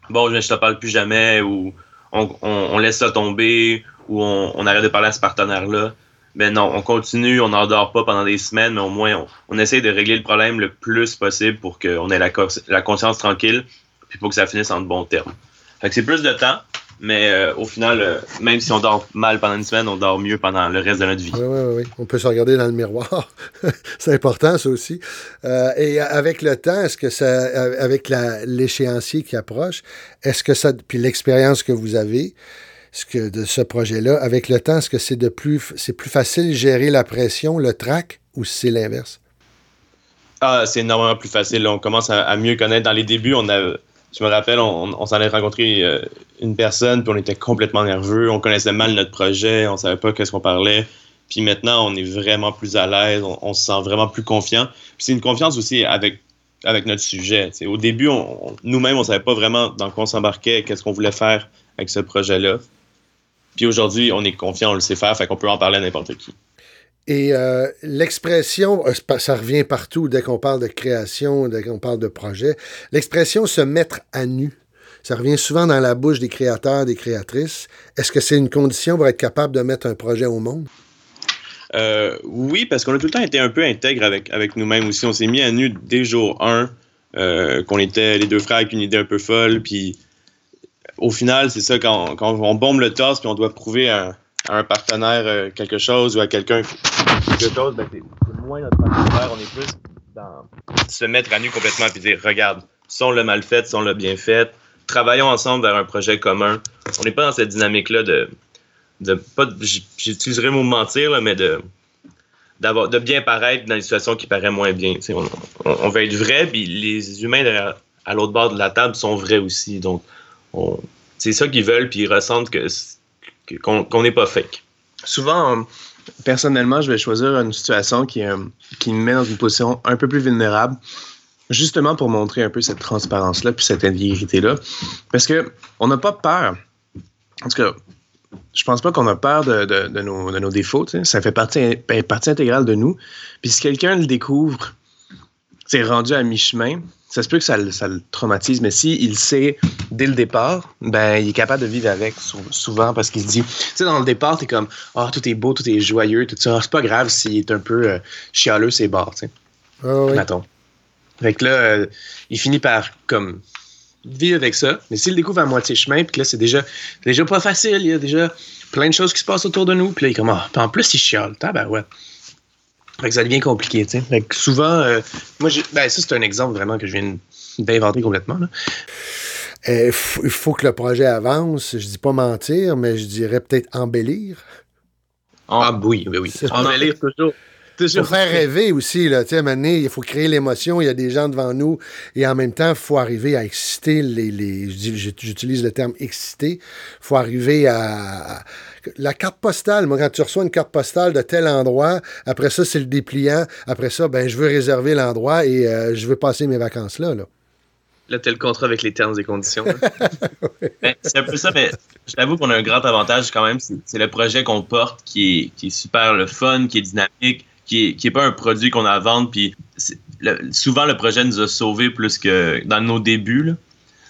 bon, je te parle plus jamais, ou on, laisse ça tomber, ou on, arrête de parler à ce partenaire-là. Mais non, on continue, on n'endort pas pendant des semaines, mais au moins, on, essaie de régler le problème le plus possible pour qu'on ait la conscience tranquille, puis pour que ça finisse en de bons termes. Fait que c'est plus de temps, mais euh, au final, euh, même si on dort mal pendant une semaine, on dort mieux pendant le reste de notre vie. Oui, oui, oui. On peut se regarder dans le miroir. c'est important, ça aussi. Euh, et avec le temps, est-ce que ça, avec l'échéancier qui approche, est-ce que ça, puis l'expérience que vous avez, ce que de ce projet-là, avec le temps, est-ce que c'est de plus, c'est plus facile de gérer la pression, le trac, ou c'est l'inverse? Ah, c'est énormément plus facile. On commence à, à mieux connaître. Dans les débuts, on a, je me rappelle, on, s'en est rencontré euh, une personne, puis on était complètement nerveux. On connaissait mal notre projet, on savait pas qu'est-ce qu'on parlait. Puis maintenant, on est vraiment plus à l'aise, on, se sent vraiment plus confiant. C'est une confiance aussi avec, notre sujet. Au début, nous-mêmes, on savait pas vraiment dans quoi on s'embarquait, qu'est-ce qu'on voulait faire avec ce projet-là. Puis aujourd'hui, on est confiant, on le sait faire, fait qu'on peut en parler à n'importe qui. Et euh, l'expression, euh, ça revient partout dès qu'on parle de création, dès qu'on parle de projet, l'expression se mettre à nu. Ça revient souvent dans la bouche des créateurs, des créatrices. Est-ce que c'est une condition pour être capable de mettre un projet au monde? Euh, oui, parce qu'on a tout le temps été un peu intègre avec, avec nous-mêmes aussi. On s'est mis à nu dès jour 1 euh, qu'on était les deux frères avec une idée un peu folle. Puis au final, c'est ça, quand, quand, on bombe le torse puis on doit prouver à, un partenaire euh, quelque chose ou à quelqu'un quelque chose, ben c'est moins notre partenaire. On est plus dans se mettre à nu complètement et dire regarde, si on l'a mal fait, si on l'a bien fait, travaillons ensemble vers un projet commun. On n'est pas dans cette dynamique-là de de pas j'utiliserai le mot mentir là, mais de d'avoir de bien paraître dans une situation qui paraît moins bien on, on, veut être vrai puis les humains à l'autre bord de la table sont vrais aussi donc c'est ça qu'ils veulent puis ils ressentent que qu'on n'est pas fake souvent personnellement je vais choisir une situation qui euh, qui me met dans une position un peu plus vulnérable justement pour montrer un peu cette transparence là puis cette intégrité là parce que on n'a pas peur en tout cas je pense pas qu'on a peur de, de, nos, de nos, défauts. Ça fait partie, ben, partie intégrale de nous. Puis si quelqu'un le découvre, c'est rendu à mi-chemin, ça se peut que ça, ça le traumatise, mais s'il il sait dès le départ, ben il est capable de vivre avec souvent parce qu'il se dit, tu sais, dans le départ, t'es comme, ah, oh, tout est beau, tout est joyeux, tout ça. C'est pas grave s'il est un peu euh, chialeux, c'est barre, tu sais. Oh, oui. Fait que là, euh, il finit par, comme, vivre avec ça. Mais s'il découvre à moitié chemin, puis que là, c'est déjà, déjà pas facile, il y a déjà plein de choses qui se passent autour de nous, puis là, il commence. Ah, en plus, il chiale, ouais. Fait que ça devient compliqué, tu sais. Fait que souvent, euh, moi, ben, ça, c'est un exemple vraiment que je viens d'inventer complètement. Il faut que le projet avance. Je dis pas mentir, mais je dirais peut-être embellir. Ah, oui, oui, oui. Embellir toujours. Il faut faire rêver aussi. Là. Tu sais, il faut créer l'émotion. Il y a des gens devant nous. Et en même temps, il faut arriver à exciter les. les J'utilise le terme exciter. Il faut arriver à. La carte postale, moi, quand tu reçois une carte postale de tel endroit, après ça, c'est le dépliant. Après ça, ben, je veux réserver l'endroit et euh, je veux passer mes vacances là. là. Là, le contrat avec les termes et conditions. Ben, c'est un peu ça, mais je t'avoue qu'on a un grand avantage quand même. C'est le projet qu'on porte qui est, qui est super le fun, qui est dynamique qui n'est pas un produit qu'on a à vendre. Puis souvent, le projet nous a sauvés plus que dans nos débuts.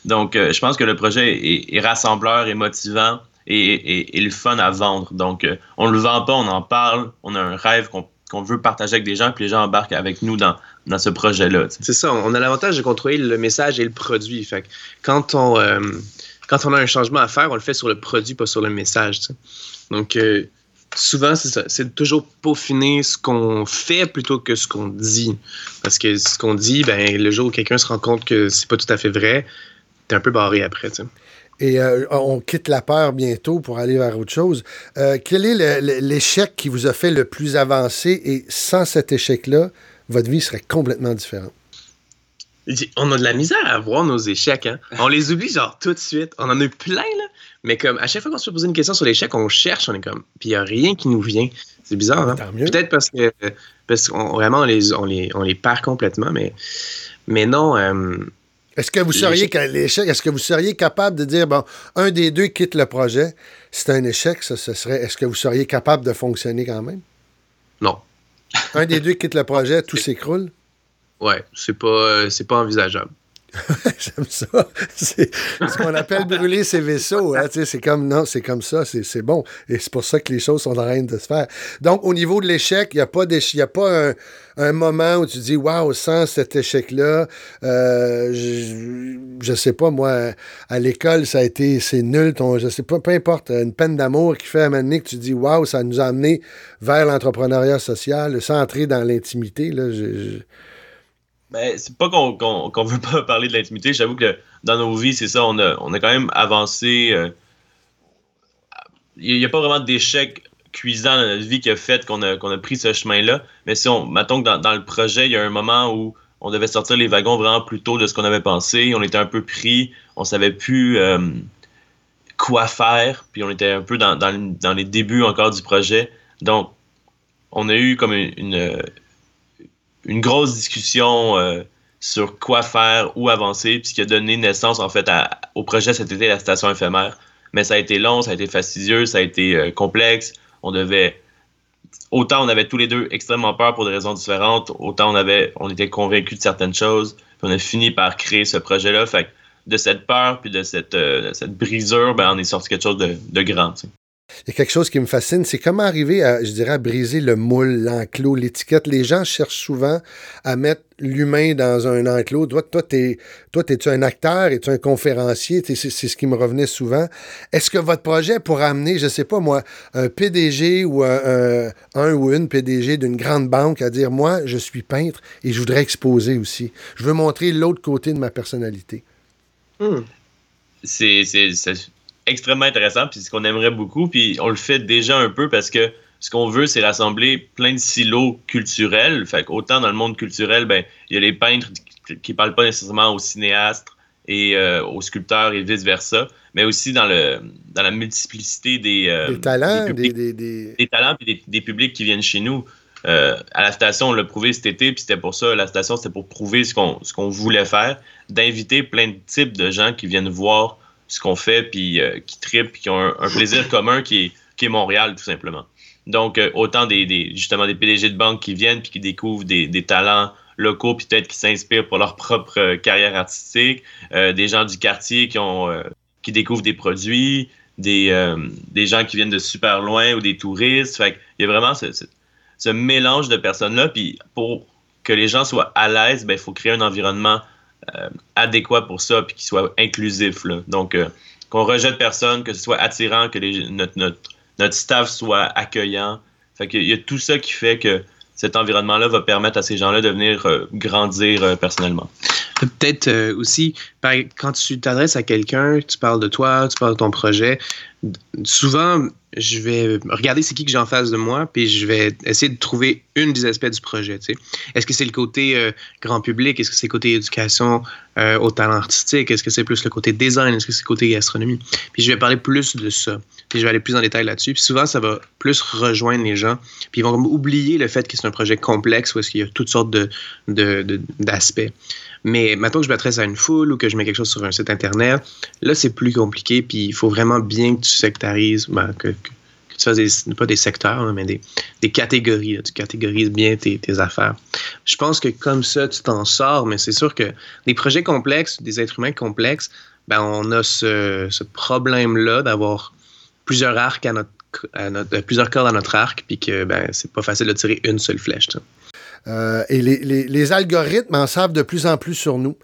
Donc, euh, je pense que le projet est, rassembleur et motivant et, le fun à vendre. Donc, euh, on ne le vend pas, on en parle. On a un rêve qu'on veut partager avec des gens, puis les gens embarquent avec nous dans, dans ce projet-là. C'est ça, on a l'avantage de contrôler le message et le produit. Fait quand on, euh, quand on a un changement à faire, on le fait sur le produit, pas sur le message. Donc, souvent, c'est ça. C'est toujours peaufiner ce qu'on fait plutôt que ce qu'on dit. Parce que ce qu'on dit, ben, le jour où quelqu'un se rend compte que c'est pas tout à fait vrai, t'es un peu barré après. Et euh, on quitte la peur bientôt pour aller vers autre chose. Euh, quel est l'échec qui vous a fait le plus avancer? Et sans cet échec-là, votre vie serait complètement différente? On a de la misère à voir nos échecs. Hein? On les oublie genre tout de suite. On en a eu plein, là. Mais comme à chaque fois qu'on se fait poser une question sur l'échec, on cherche, on est comme. Puis il n'y a rien qui nous vient. C'est bizarre, hein? Peut-être parce que parce qu'on vraiment on les, on les, on les perd complètement, mais, mais non. Euh, est-ce que vous seriez l'échec, est-ce que vous seriez capable de dire bon, un des deux quitte le projet, c'est un échec, ça, ce serait. Est-ce que vous seriez capable de fonctionner quand même? Non. un des deux quitte le projet, tout s'écroule? Ouais, c'est pas, euh, c'est pas envisageable. J'aime ça. C'est ce qu'on appelle brûler ses vaisseaux. Hein, c'est comme non, c'est comme ça, c'est bon. Et c'est pour ça que les choses sont en train de se faire. Donc, au niveau de l'échec, il n'y a pas, a pas un, moment où tu dis Waouh, sans cet échec-là, euh, je, ne sais pas, moi, à l'école, ça a été c'est nul, je sais pas, peu importe, une peine d'amour qui fait à un que tu dis Waouh, ça nous a amené vers l'entrepreneuriat social, sans entrer dans l'intimité. Là, ben, c'est pas qu'on veut pas parler de l'intimité. J'avoue que dans nos vies, c'est ça, on a, on a quand même avancé. Euh, il n'y a pas vraiment d'échec cuisant dans notre vie qui a fait qu'on a, pris ce chemin-là. Mais si on, mettons que dans, le projet, il y a un moment où on devait sortir les wagons vraiment plus tôt de ce qu'on avait pensé. On était un peu pris, on savait plus euh, quoi faire, puis on était un peu dans, les débuts encore du projet. Donc, on a eu comme une grosse discussion euh, sur quoi faire, où avancer, puis qui a donné naissance en fait au projet cet été, la station éphémère. Mais ça a été long, ça a été fastidieux, ça a été euh, complexe. On devait autant on avait tous les deux extrêmement peur pour des raisons différentes, autant on avait on était convaincus de certaines choses. Puis on a fini par créer ce projet-là. Fait de cette peur puis de cette, euh, cette brisure, ben, on est sorti quelque chose de, de grand. Il y a quelque chose qui me fascine, c'est comment arriver à, je dirais, à briser le moule, l'enclos, l'étiquette. Les gens cherchent souvent à mettre l'humain dans un enclos. Toi, toi, t'es, toi, es-tu un acteur, es-tu un conférencier? c'est, ce qui me revenait souvent. Est-ce que votre projet pourrait amener, je sais pas moi, un PDG ou un, un, ou une PDG d'une grande banque à dire, moi, je suis peintre et je voudrais exposer aussi. Je veux montrer l'autre côté de ma personnalité. Hmm. C'est, c'est, extrêmement intéressant, puis ce qu'on aimerait beaucoup, puis on le fait déjà un peu parce que ce qu'on veut, c'est rassembler plein de silos culturels. Fait autant dans le monde culturel, ben, il y a les peintres qui ne parlent pas nécessairement aux cinéastes et euh, aux sculpteurs et vice-versa, mais aussi dans, le, dans la multiplicité des, euh, talents, des, des, talents et des, publics qui viennent chez nous. Euh, à la station, on l'a prouvé cet été, puis c'était pour ça, la station, c'était pour prouver ce qu'on, ce qu'on voulait faire, d'inviter plein de types de gens qui viennent voir ce qu'on fait, puis euh, qui tripent, puis qui ont un, plaisir commun qui est, qui est Montréal, tout simplement. Donc, euh, autant des, justement des PDG de banque qui viennent, puis qui découvrent des, talents locaux, puis peut-être qui s'inspirent pour leur propre euh, carrière artistique, des gens du quartier qui, ont, qui découvrent des produits, des, des gens qui viennent de super loin ou des touristes. Fait il y a vraiment ce, ce, mélange de personnes-là, puis pour que les gens soient à l'aise, ben, il faut créer un environnement adéquat pour ça, puis qu'il soit inclusif. Donc, euh, qu'on rejette personne, que ce soit attirant, que notre, notre, staff soit accueillant. Fait qu'il y a tout ça qui fait que cet environnement-là va permettre à ces gens-là de venir euh, grandir personnellement. Peut-être aussi, quand tu t'adresses à quelqu'un, tu parles de toi, tu parles de ton projet, souvent, je vais regarder c'est qui que j'ai en face de moi, puis je vais essayer de trouver une des aspects du projet. Est-ce que c'est le côté euh, grand public? Est-ce que c'est le côté éducation euh, au talent artistique? Est-ce que c'est plus le côté design? Est-ce que c'est le côté gastronomie? Puis je vais parler plus de ça. Puis je vais aller plus en détail là-dessus. Puis souvent, ça va plus rejoindre les gens. Puis ils vont oublier le fait que c'est un projet complexe où est-ce qu'il y a toutes sortes de, d'aspects. Mais maintenant que je m'adresse à une foule ou que je mets quelque chose sur un site internet, là, c'est plus compliqué. Puis il faut vraiment bien que tu sectarises, ben, que, tu fasses pas des secteurs, mais des, des catégories. Tu catégorises bien tes, affaires. Je pense que comme ça, tu t'en sors, mais c'est sûr que des projets complexes, des êtres humains complexes, ben, on a ce, problème-là d'avoir plusieurs arcs à notre, à plusieurs cordes à notre arc, puis que ben, c'est pas facile de tirer une seule flèche. Euh, et les, algorithmes en savent de plus en plus sur nous.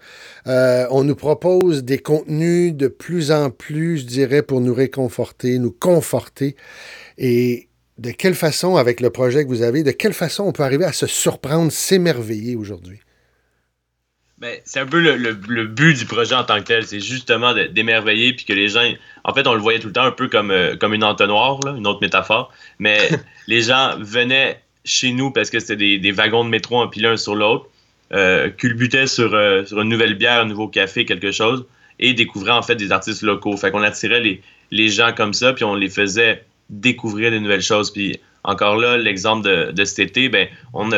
Euh, on nous propose des contenus de plus en plus, je dirais, pour nous réconforter, nous conforter. Et de quelle façon, avec le projet que vous avez, de quelle façon on peut arriver à se surprendre, s'émerveiller aujourd'hui? Ben, c'est un peu le, but du projet en tant que tel, c'est justement d'émerveiller puis que les gens, en fait, on le voyait tout le temps un peu comme, euh, comme une entonnoir, une autre métaphore, mais les gens venaient chez nous parce que c'était des, wagons de métro empilés un sur l'autre, euh, culbutaient sur, euh, sur une nouvelle bière, un nouveau café, quelque chose, et découvraient en fait des artistes locaux. Fait qu'on attirait les, gens comme ça, puis on les faisait découvrir des nouvelles choses. Puis encore là, l'exemple de, cet été, ben, on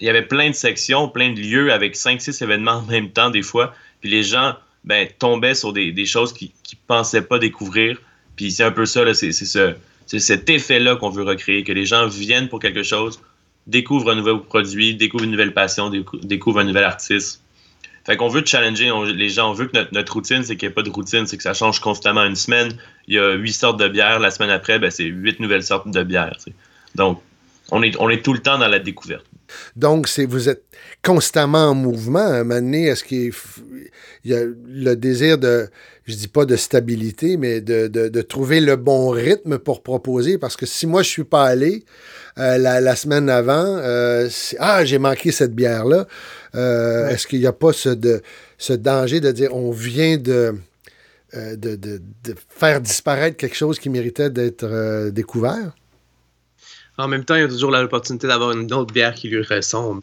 il y avait plein de sections, plein de lieux avec 5-6 événements en même temps des fois. Puis les gens ben, tombaient sur des, choses qu'ils ne pensaient pas découvrir. Puis c'est un peu ça, c'est ce, cet effet-là qu'on veut recréer, que les gens viennent pour quelque chose, découvre un nouveau produit, découvre une nouvelle passion, découvre un nouvel artiste. Fait qu'on veut challenger les gens. On veut que notre, routine, c'est qu'il n'y ait pas de routine, c'est que ça change constamment. Une semaine, il y a huit sortes de bières. La semaine après, ben, c'est huit nouvelles sortes de bières. Donc, on est, on est tout le temps dans la découverte. Donc, c'est vous êtes constamment en mouvement. À un moment donné, est-ce qu'il y a le désir de, je dis pas de stabilité, mais de, de, trouver le bon rythme pour proposer? Parce que si moi, je suis pas allé, euh, la, semaine avant, euh, ah, j'ai manqué cette bière-là. Euh, est-ce qu'il n'y a pas ce, de, ce danger de dire on vient de, de, de, faire disparaître quelque chose qui méritait d'être découvert? En même temps, il y a toujours l'opportunité d'avoir une autre bière qui lui ressemble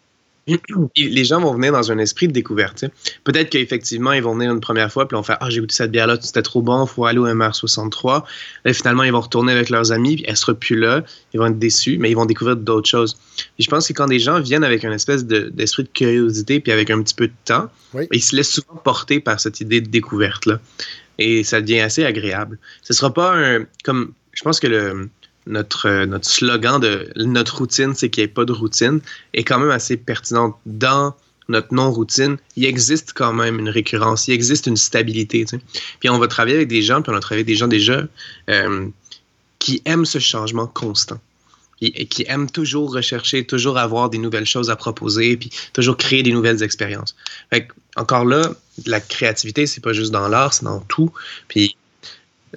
les gens vont venir dans un esprit de découverte. Peut-être qu'effectivement, ils vont venir une première fois, puis ils vont faire Ah, j'ai goûté cette bière-là, c'était trop bon, il faut aller au MR63. Et finalement, ils vont retourner avec leurs amis, puis elle sera plus là, ils vont être déçus, mais ils vont découvrir d'autres choses. Je pense que quand des gens viennent avec une espèce d'esprit de, curiosité, puis avec un petit peu de temps, ils se laissent souvent porter par cette idée de découverte-là. Et ça devient assez agréable. Ce sera pas un. Comme, je pense que le notre, euh, notre slogan de notre routine, c'est qu'il n'y ait pas de routine, est quand même assez pertinente dans notre non-routine, il existe quand même une récurrence, il existe une stabilité. Puis on va travailler avec des gens, puis on a travaillé avec des gens déjà euh, qui aiment ce changement constant. Qui aiment toujours rechercher, toujours avoir des nouvelles choses à proposer, puis toujours créer des nouvelles expériences. Encore là, la créativité, c'est pas juste dans l'art, c'est dans tout. Puis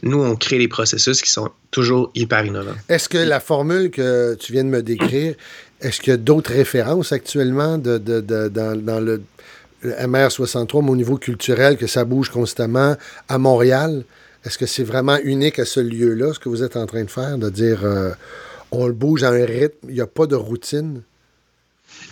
nous, on crée des processus qui sont toujours hyper innovants. Est-ce que la formule que tu viens de me décrire, est-ce qu'il y a d'autres références actuellement de, de- de- dans, dans le, le MR63, mais au niveau culturel, que ça bouge constamment à Montréal? Est-ce que c'est vraiment unique à ce lieu-là, ce que vous êtes en train de faire, de dire euh, on le bouge à un rythme, il n'y a pas de routine?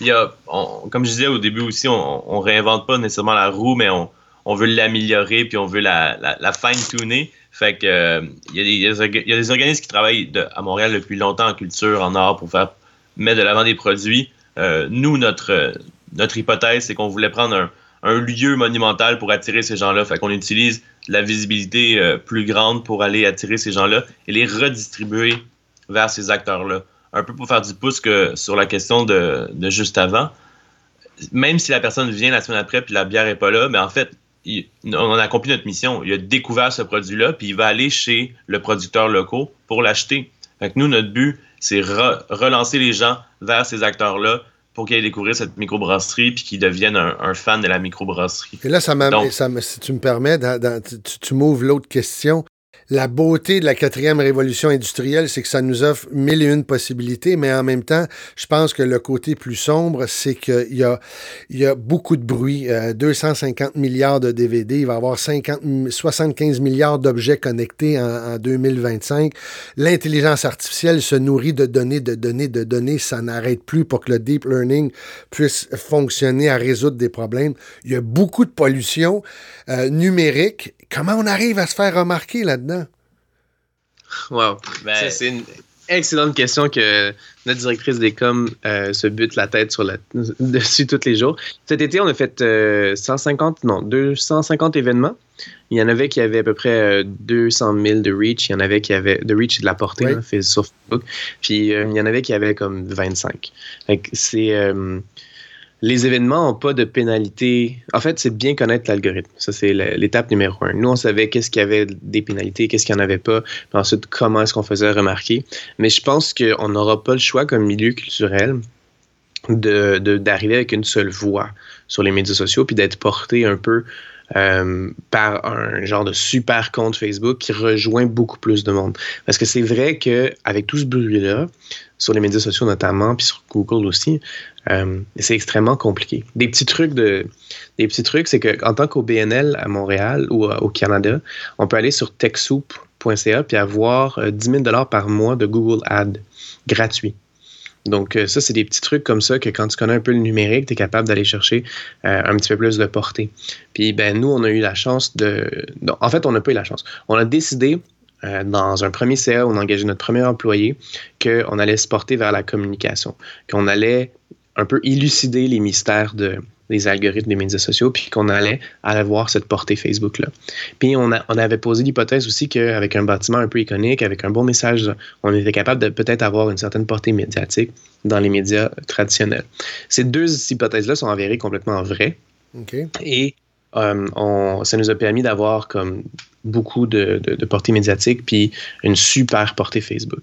Il y a, on- comme je disais au début aussi, on, on réinvente pas nécessairement la roue, mais on, on veut l'améliorer puis on veut la, la, la fine-tuner. Fait que euh, il il y a des organismes qui travaillent à Montréal depuis longtemps en culture, en art, pour faire mettre de l'avant des produits. Euh, nous, notre, euh, notre hypothèse, c'est qu'on voulait prendre un, lieu monumental pour attirer ces gens-là. Fait qu'on utilise la visibilité euh, plus grande pour aller attirer ces gens-là et les redistribuer vers ces acteurs-là. Un peu pour faire du pouce que sur la question de, juste avant. Même si la personne vient la semaine après puis la bière est pas là, mais en fait, il- on a accompli notre mission. Il a découvert ce produit-là, puis il va aller chez le producteur local pour l'acheter. Fait que nous, notre but, c'est re- relancer les gens vers ces acteurs-là pour qu'ils aillent découvrir cette microbrasserie puis qu'ils deviennent un, un fan de la microbrasserie. Et là, ça m'a, Donc- ça me- si tu me permets, dans- dans- tu, tu m'ouvres l'autre question. La beauté de la quatrième révolution industrielle, c'est que ça nous offre mille et une possibilités, mais en même temps, je pense que le côté plus sombre, c'est qu'il y a, y a beaucoup de bruit. Euh, 250 milliards de DVD, il va y avoir 50, 75 milliards d'objets connectés en, en 2025. L'intelligence artificielle se nourrit de données, de données, de données. Ça n'arrête plus pour que le deep learning puisse fonctionner à résoudre des problèmes. Il y a beaucoup de pollution euh, numérique. Comment on arrive à se faire remarquer là-dedans? Wow. Ben, c'est une excellente question que notre directrice des coms euh, se bute la tête sur la, dessus tous les jours. Cet été, on a fait euh, 150, non, 250 événements. Il y en avait qui avaient à peu près euh, 200 000 de reach. Il y en avait qui avaient de reach et de la portée Oui. hein, sur Facebook. Puis euh, il y en avait qui avaient comme 25. Fait que c'est euh, les événements n'ont pas de pénalité. En fait, c'est bien connaître l'algorithme. Ça, c'est l'étape numéro un. Nous, on savait qu'est-ce qu'il y avait des pénalités, qu'est-ce qu'il n'y en avait pas. Puis ensuite, comment est-ce qu'on faisait remarquer. Mais je pense qu'on n'aura pas le choix comme milieu culturel de, de- d'arriver avec une seule voix sur les médias sociaux puis d'être porté un peu euh, par un genre de super compte Facebook qui rejoint beaucoup plus de monde. Parce que c'est vrai qu'avec tout ce bruit-là, sur les médias sociaux notamment, puis sur Google aussi, euh, c'est extrêmement compliqué. Des petits trucs c'est qu'en tant qu'au BNL à Montréal ou euh, au Canada, on peut aller sur techsoup.ca puis avoir euh, 10 000 par mois de Google Ad gratuit. Donc, euh, ça, c'est des petits trucs comme ça que quand tu connais un peu le numérique, tu es capable d'aller chercher euh, un petit peu plus de portée. Puis, ben, nous, on a eu la chance de. en fait, on n'a pas eu la chance. On a décidé, euh, dans un premier CA, on a engagé notre premier employé, qu'on allait se porter vers la communication, qu'on allait un peu élucider les mystères de, des algorithmes des médias sociaux, puis qu'on allait aller voir cette portée Facebook-là. Puis on, a- on avait posé l'hypothèse aussi qu'avec un bâtiment un peu iconique, avec un bon message, on était capable de peut-être avoir une certaine portée médiatique dans les médias traditionnels. Ces deux hypothèses-là sont avérées complètement vraies. Et euh, on- ça nous a permis d'avoir comme beaucoup de, de, de portée médiatique puis une super portée Facebook.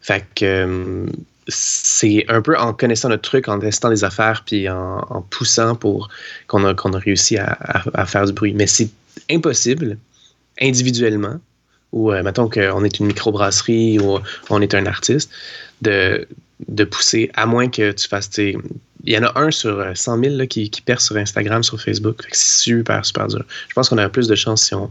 Fait que euh, c'est un peu en connaissant notre truc, en testant des affaires puis en, poussant pour qu'on a, qu'on a réussi à faire du bruit. Mais c'est impossible individuellement ou euh, mettons qu'on est une microbrasserie ou on est un artiste de, de pousser à moins que tu fasses tes, il y en a un sur euh, 100 000 là, qui, qui perce sur Instagram, sur Facebook. Fait que c'est super, super dur. Je pense qu'on aurait plus de chance si on,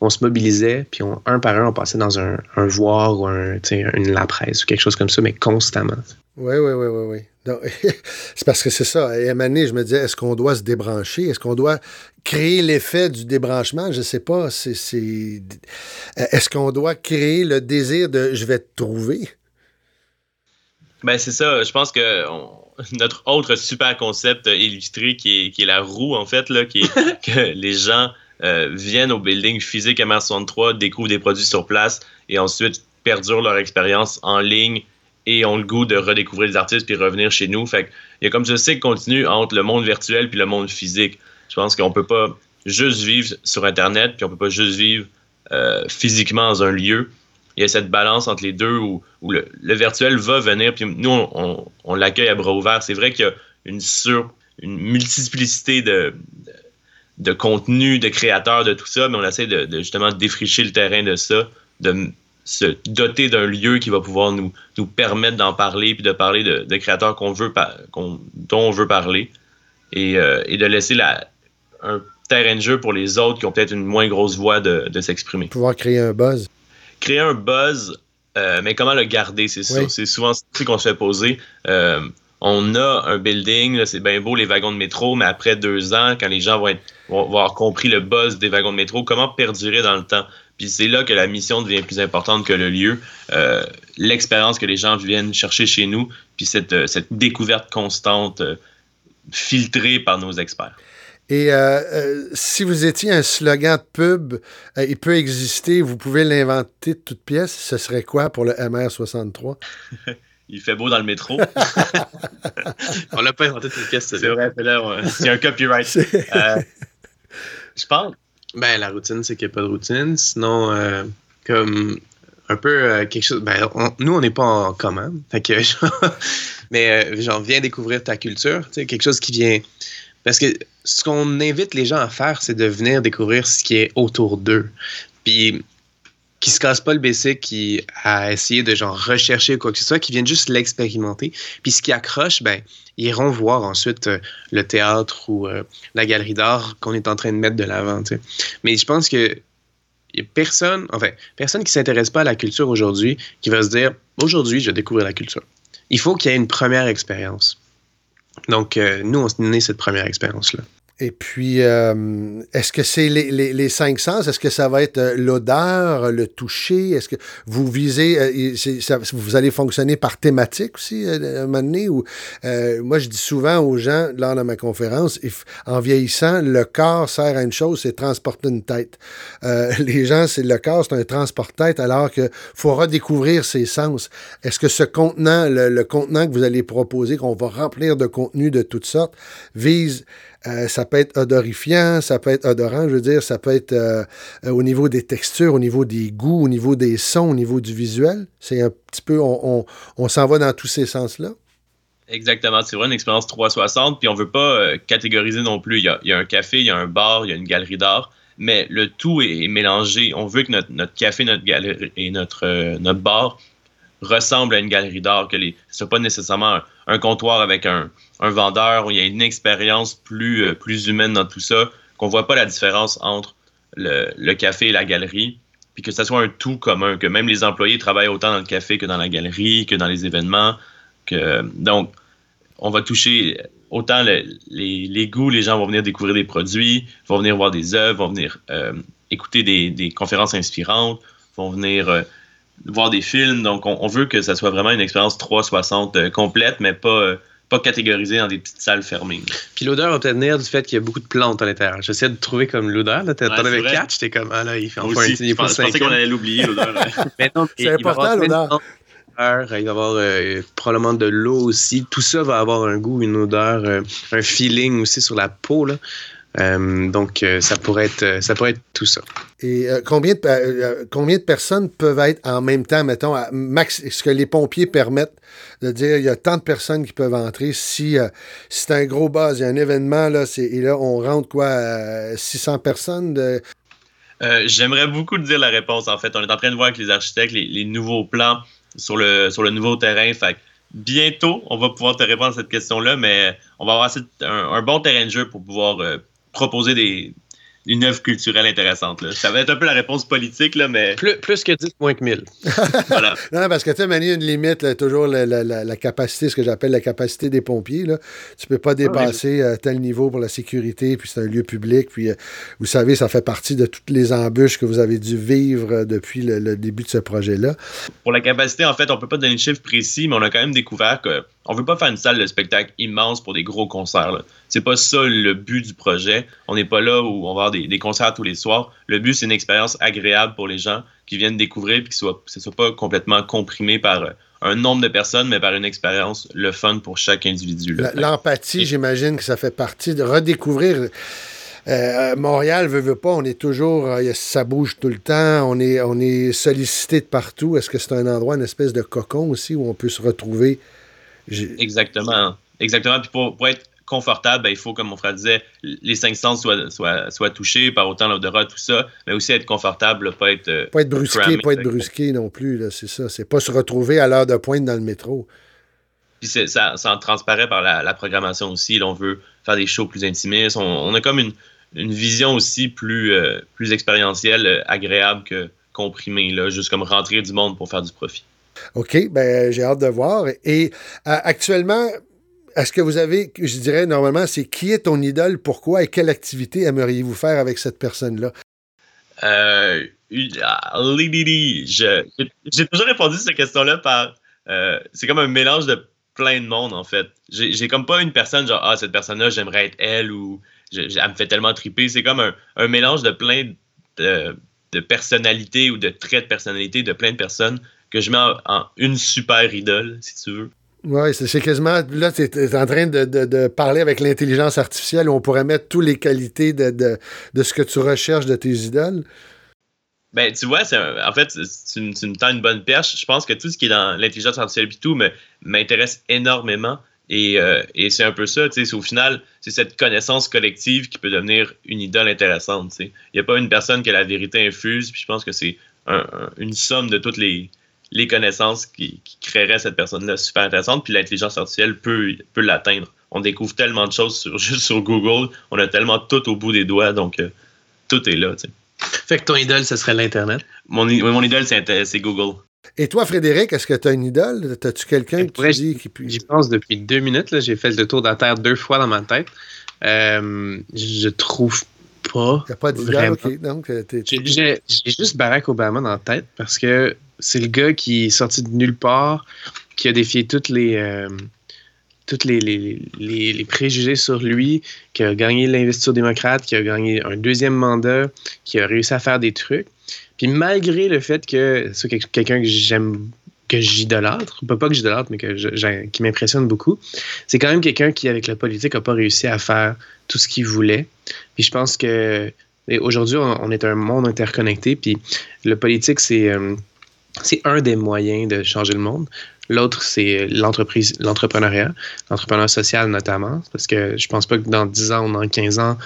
on se mobilisait, puis on, un par un, on passait dans un, un voir ou un, une la presse ou quelque chose comme ça, mais constamment. Oui, oui, oui, oui, oui. Donc, c'est parce que c'est ça. Et à un moment donné, je me disais, est-ce qu'on doit se débrancher? Est-ce qu'on doit créer l'effet du débranchement? Je ne sais pas. C'est, c'est... Est-ce qu'on doit créer le désir de je vais te trouver? Ben, c'est ça. Je pense que on- notre autre super concept euh, illustré qui est, qui est la roue, en fait, là, qui est que les gens euh, viennent au building physique MR63, découvrent des produits sur place et ensuite perdurent leur expérience en ligne et ont le goût de redécouvrir les artistes puis revenir chez nous. Fait il y a comme ce cycle continu entre le monde virtuel puis le monde physique. Je pense qu'on peut pas juste vivre sur Internet puis on peut pas juste vivre euh, physiquement dans un lieu. Il y a cette balance entre les deux où, le, virtuel va venir puis nous on, l'accueille à bras ouverts. C'est vrai qu'il y a une sur une multiplicité de, de, contenu, de créateurs, de tout ça, mais on essaie de, de justement défricher le terrain de ça, de se doter d'un lieu qui va pouvoir nous, nous permettre d'en parler puis de parler de, créateurs qu'on veut dont on veut parler et, euh, et de laisser la, un terrain de jeu pour les autres qui ont peut-être une moins grosse voix de, de s'exprimer. Pouvoir créer un buzz. Créer un buzz, euh, mais comment le garder, c'est C'est souvent ce qu'on se fait poser. Euh, on a un building, c'est bien beau les wagons de métro, mais après deux ans, quand les gens vont, être, vont avoir compris le buzz des wagons de métro, comment perdurer dans le temps? Puis c'est là que la mission devient plus importante que le lieu. Euh, l'expérience que les gens viennent chercher chez nous, puis cette, cette découverte constante filtrée par nos experts. Et si vous étiez un slogan de pub, il peut exister, vous pouvez l'inventer de toute pièce, ce serait quoi pour le MR63? il fait beau dans le métro. On l'a pas inventé toute pièce. C'est vrai, c'est un copyright. je pense, ben, la routine, c'est qu'il n'y a pas de routine. Sinon, euh, comme un peu euh, quelque chose. Ben, nous, on n'est pas en commun. Fait que, mais euh, genre, viens découvrir ta culture. Tu sais, quelque chose qui vient. Parce que ce qu'on invite les gens à faire, c'est de venir découvrir ce qui est autour d'eux. Puis qui se casse pas le basic, qui a essayé de genre rechercher quoi que ce soit, qui viennent juste l'expérimenter. Puis ce qui accroche, ben, ils iront voir ensuite euh, le théâtre ou euh, la galerie d'art qu'on est en train de mettre de l'avant. Mais je pense que personne, enfin, personne qui s'intéresse pas à la culture aujourd'hui qui va se dire aujourd'hui, je vais découvrir la culture. Il faut qu'il y ait une première expérience. Donc, euh, nous, on s'est donné cette première expérience-là. Et puis, euh, est-ce que c'est les, les, les, cinq sens? Est-ce que ça va être euh, l'odeur, le toucher? Est-ce que vous visez, euh, vous allez fonctionner par thématique aussi à un moment donné? Ou, moi, je dis souvent aux gens lors de ma conférence, en vieillissant, le corps sert à une chose, c'est transporter une tête. les gens, c'est le corps, c'est un transport-tête, alors qu'il faut redécouvrir ses sens. Est-ce que ce contenant, le, le contenant que vous allez proposer, qu'on va remplir de contenu de toutes sortes, vise euh, ça peut être odorifiant, ça peut être odorant, je veux dire, ça peut être euh, euh, au niveau des textures, au niveau des goûts, au niveau des sons, au niveau du visuel. C'est un petit peu, on, s'en va dans tous ces sens-là. Exactement, c'est vraiment une expérience 360, puis on ne veut pas catégoriser non plus. Il y, a, un café, il y a un bar, il y a une galerie d'art, mais le tout est, mélangé. On veut que notre, café, notre galerie et notre, notre bar ressemblent à une galerie d'art, que ce ne soit pas nécessairement un comptoir avec un, un vendeur où il y a une expérience plus, euh, humaine dans tout ça, qu'on voit pas la différence entre le, café et la galerie, puis que ça soit un tout commun, que même les employés travaillent autant dans le café que dans la galerie, que dans les événements. Donc, on va toucher autant les, les, goûts, les gens vont venir découvrir des produits, vont venir voir des œuvres, vont venir euh, écouter des, des, conférences inspirantes, vont venir euh, voir des films. Donc, on, veut que ça soit vraiment une expérience 360 complète, mais pas pas catégorisé dans des petites salles fermées. Puis l'odeur va peut-être venir du fait qu'il y a beaucoup de plantes à l'intérieur. J'essaie de trouver comme l'odeur. T'en ouais, avais quatre, j'étais comme, ah là, il fait enfin je, pensais qu'on allait l'oublier, l'odeur. c'est important, l'odeur. Il va y avoir euh, probablement de l'eau aussi. Tout ça va avoir un goût, une odeur, euh, un feeling aussi sur la peau. Là. Euh, donc, euh, ça, pourrait être, euh, ça pourrait être tout ça. Et combien, de, combien de personnes peuvent être en même temps, mettons, à max, ce que les pompiers permettent de dire il y a tant de personnes qui peuvent entrer. Si, c'est un gros buzz, il y a un événement, là, et là, on rentre quoi, 600 personnes de, J'aimerais beaucoup dire la réponse. En fait, on est en train de voir avec les architectes les, nouveaux plans sur le, sur le nouveau terrain. Fait bientôt, on va pouvoir te répondre à cette question-là, mais on va avoir un, bon terrain de jeu pour pouvoir proposer des, une œuvre culturelle intéressante. Ça va être un peu la réponse politique, là, mais. Plus, plus que 10, moins que 1000. voilà. Non, parce que tu as une limite, toujours la, la, la, capacité, ce que j'appelle la capacité des pompiers. Là. Tu peux pas ah dépasser euh, tel niveau pour la sécurité, puis c'est un lieu public. Puis, euh, vous savez, ça fait partie de toutes les embûches que vous avez dû vivre euh, depuis le, début de ce projet-là. Pour la capacité, en fait, on peut pas donner de chiffre précis, mais on a quand même découvert que on veut pas faire une salle de spectacle immense pour des gros concerts. C'est pas ça le but du projet. On n'est pas là où on va avoir des des, des concerts tous les soirs. Le but, c'est une expérience agréable pour les gens qui viennent découvrir, puis que ce soit, ce soit pas complètement comprimé par euh, un nombre de personnes, mais par une expérience, le fun pour chaque individu. L'empathie, j'imagine que ça fait partie de redécouvrir. euh, Montréal, veut, veut pas, on est toujours, euh, ça bouge tout le temps, on est, on est sollicité de partout. Est-ce que c'est un endroit, une espèce de cocon aussi où on peut se retrouver? Exactement. Exactement. Puis pour, pour être confortable, ben, il faut, comme mon frère disait, les cinq sens soient, soient, soient touchés par autant l'odorat, tout ça, mais aussi être confortable, là, pas être. euh, Pas être brusqué, pas être brusqué non plus, là, c'est ça. C'est pas se retrouver à l'heure de pointe dans le métro. Puis ça, ça en transparaît par la, la programmation aussi. Là, on veut faire des shows plus intimistes. On, on a comme une, une vision aussi plus, euh, plus expérientielle, euh, agréable que comprimée, là, juste comme rentrer du monde pour faire du profit. OK, ben j'ai hâte de voir. Et euh, actuellement, est-ce que vous avez, je dirais normalement, c'est qui est ton idole, pourquoi et quelle activité aimeriez-vous faire avec cette personne-là? Euh, ah, j'ai- toujours répondu à cette question-là par. euh, c'est comme un mélange de plein de monde, en fait. J'ai comme pas une personne, genre, ah, cette personne-là, j'aimerais être elle ou elle me fait tellement triper. C'est comme un, mélange de plein de, personnalités ou de traits de personnalité de plein de personnes que je mets en une super idole, si tu veux. Oui, c'est quasiment. Là, tu es, en train de, de- parler avec l'intelligence artificielle où on pourrait mettre toutes les qualités de, de, ce que tu recherches de tes idoles. Ben, tu vois, en fait, tu, me- tends une bonne perche. Je pense que tout ce qui est dans l'intelligence artificielle et tout m'intéresse énormément. Et, euh, et c'est un peu ça, tu sais, au final, c'est cette connaissance collective qui peut devenir une idole intéressante, tu sais. Il n'y a pas une personne qui a la vérité infuse, puis je pense que c'est un- un- une somme de toutes les, les connaissances qui, qui créeraient cette personne-là super intéressante, puis l'intelligence artificielle peut, peut l'atteindre. On découvre tellement de choses sur, juste sur Google, on a tellement tout au bout des doigts, donc euh, tout est là. Fait que ton idole, ce serait l'Internet. Mon, mon idole, c'est c'est Google. Et toi, Frédéric, est-ce que tu as une idole? As-tu quelqu'un qui Pourrais- dit qui J'y pense depuis deux minutes. là. J'ai fait le tour de la Terre deux fois dans ma tête. Euh, je trouve pas. Il n'y a pas d'idole? Vraiment. OK. Donc, euh, t'es- J'ai j'ai- j'ai juste Barack Obama dans la tête parce que c'est le gars qui est sorti de nulle part, qui a défié toutes les, euh, les, les, les- préjugés sur lui, qui a gagné l'investiture démocrate, qui a gagné un deuxième mandat, qui a réussi à faire des trucs. Puis malgré le fait que c'est quel- quelqu'un que j'aime, que j'idolâtre, pas, que j'idolâtre, mais que je- qui m'impressionne beaucoup, c'est quand même quelqu'un qui, avec la politique, n'a pas réussi à faire tout ce qu'il voulait. Puis je pense que aujourd'hui, on, on est un monde interconnecté, puis le politique, c'est euh, c'est un des moyens de changer le monde. L'autre, c'est l'entreprise, l'entrepreneuriat, l'entrepreneuriat social notamment, parce que je pense pas que dans 10 ans ou dans 15 ans,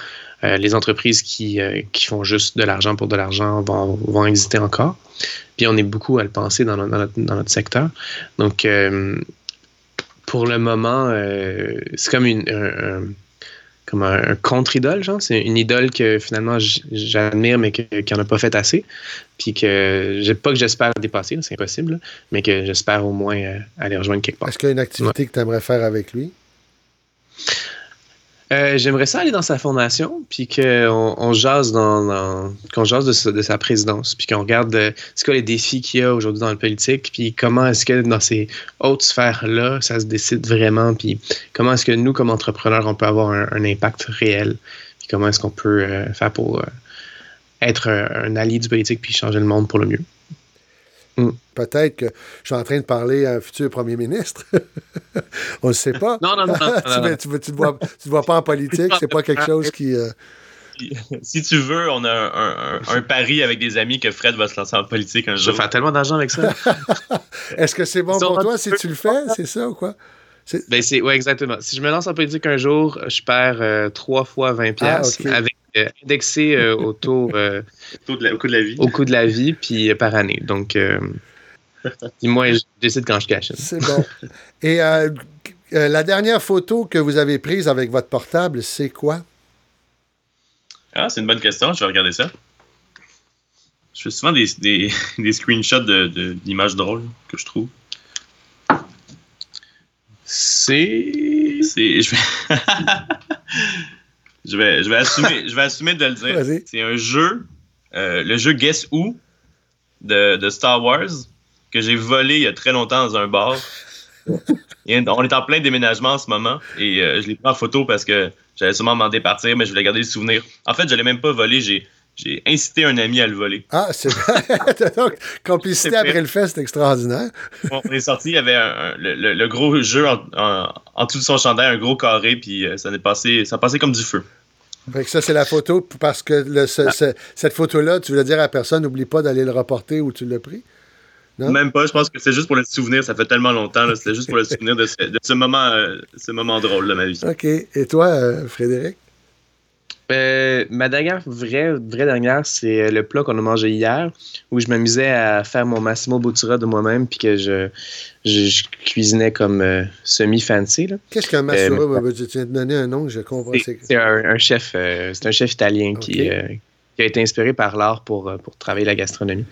euh, les entreprises qui, euh, qui font juste de l'argent pour de l'argent vont, vont exister encore. Puis on est beaucoup à le penser dans, no- dans notre, dans notre secteur. Donc, euh, pour le moment, c'est comme une, un, un- comme un, un contre-idole, genre. C'est une idole que finalement j'admire, mais que- qui n'en a pas fait assez. Puis que, pas que j'espère dépasser, c'est impossible, là, mais que j'espère au moins euh, aller rejoindre quelque part. Est-ce qu'il y a une activité que tu aimerais faire avec lui? Euh, J'aimerais ça aller dans sa fondation, puis qu'on on jase, dans, jase de, sa- de sa présidence, puis qu'on regarde euh, c'est quoi les défis qu'il y a aujourd'hui dans le politique, puis comment est-ce que dans ces hautes sphères-là, ça se décide vraiment, puis comment est-ce que nous, comme entrepreneurs, on peut avoir un, impact réel, puis comment est-ce qu'on peut euh, faire pour euh, être un allié du politique, puis changer le monde pour le mieux. Peut-être que je suis en train de parler à un futur premier ministre. On ne sait pas. Non, non, non, non, non, tu ne tu, tu te vois, tu te vois pas en politique, c'est pas quelque chose qui. euh, Si tu veux, on a un, un- pari avec des amis que Fred va se lancer en politique un Je jour. vais faire tellement d'argent avec ça. Est-ce que c'est bon pour toi si tu le fais? C'est ça ou quoi? Ben c'est ouais exactement. Si je me lance en politique un jour, je perds euh, trois fois 20 pièces Ah, ok. avec euh, indexé euh, autour euh, Au, de la- au coût de la vie. au coût de la vie puis euh, par année. Donc euh, moi je décide quand je cache. C'est bon. Et euh, euh, la dernière photo que vous avez prise avec votre portable, c'est quoi? Ah, c'est une bonne question. Je vais regarder ça. Je fais souvent des, des, des screenshots de- de- d'images drôles que je trouve. C'est C'est. Je vais... je vais, je vais assumer, je vais assumer de le dire. C'est un jeu, euh, le jeu Guess Who de, de Star Wars que j'ai volé il y a très longtemps dans un bar. Et on est en plein déménagement en ce moment et euh, je l'ai pris en photo parce que j'allais sûrement m'en départir, mais je voulais garder le souvenir. En fait, je l'ai même pas volé, j'ai, j'ai incité un ami à le voler. Ah, c'est Donc, complicité après le fait, c'est extraordinaire. Bon, on est sorti, il y avait un- un- le, gros jeu en, en, en dessous de son chandail, un gros carré, puis euh, ça, est passé, ça a passé comme du feu. Fait que ça, c'est la photo, parce que le- ce- ce- cette photo-là, tu voulais dire à personne, n'oublie pas d'aller le reporter où tu l'as pris? Non? Même pas, je pense que c'est juste pour le souvenir, ça fait tellement longtemps, c'était juste pour le souvenir de ce, de ce moment, euh, ce moment drôle de ma vie. OK. Et toi, euh, Frédéric? Euh, ma dernière vraie, vraie dernière, c'est euh, le plat qu'on a mangé hier, où je m'amusais à faire mon Massimo Bottura de moi-même, puis que je, je, je cuisinais comme euh, semi-fancy. Qu'est-ce qu'un Massura? Euh, Ben, tu viens de donner un nom, je comprends. C'est c'est un, un chef, c'est un chef italien qui, qui a été inspiré par l'art pour, pour travailler la gastronomie.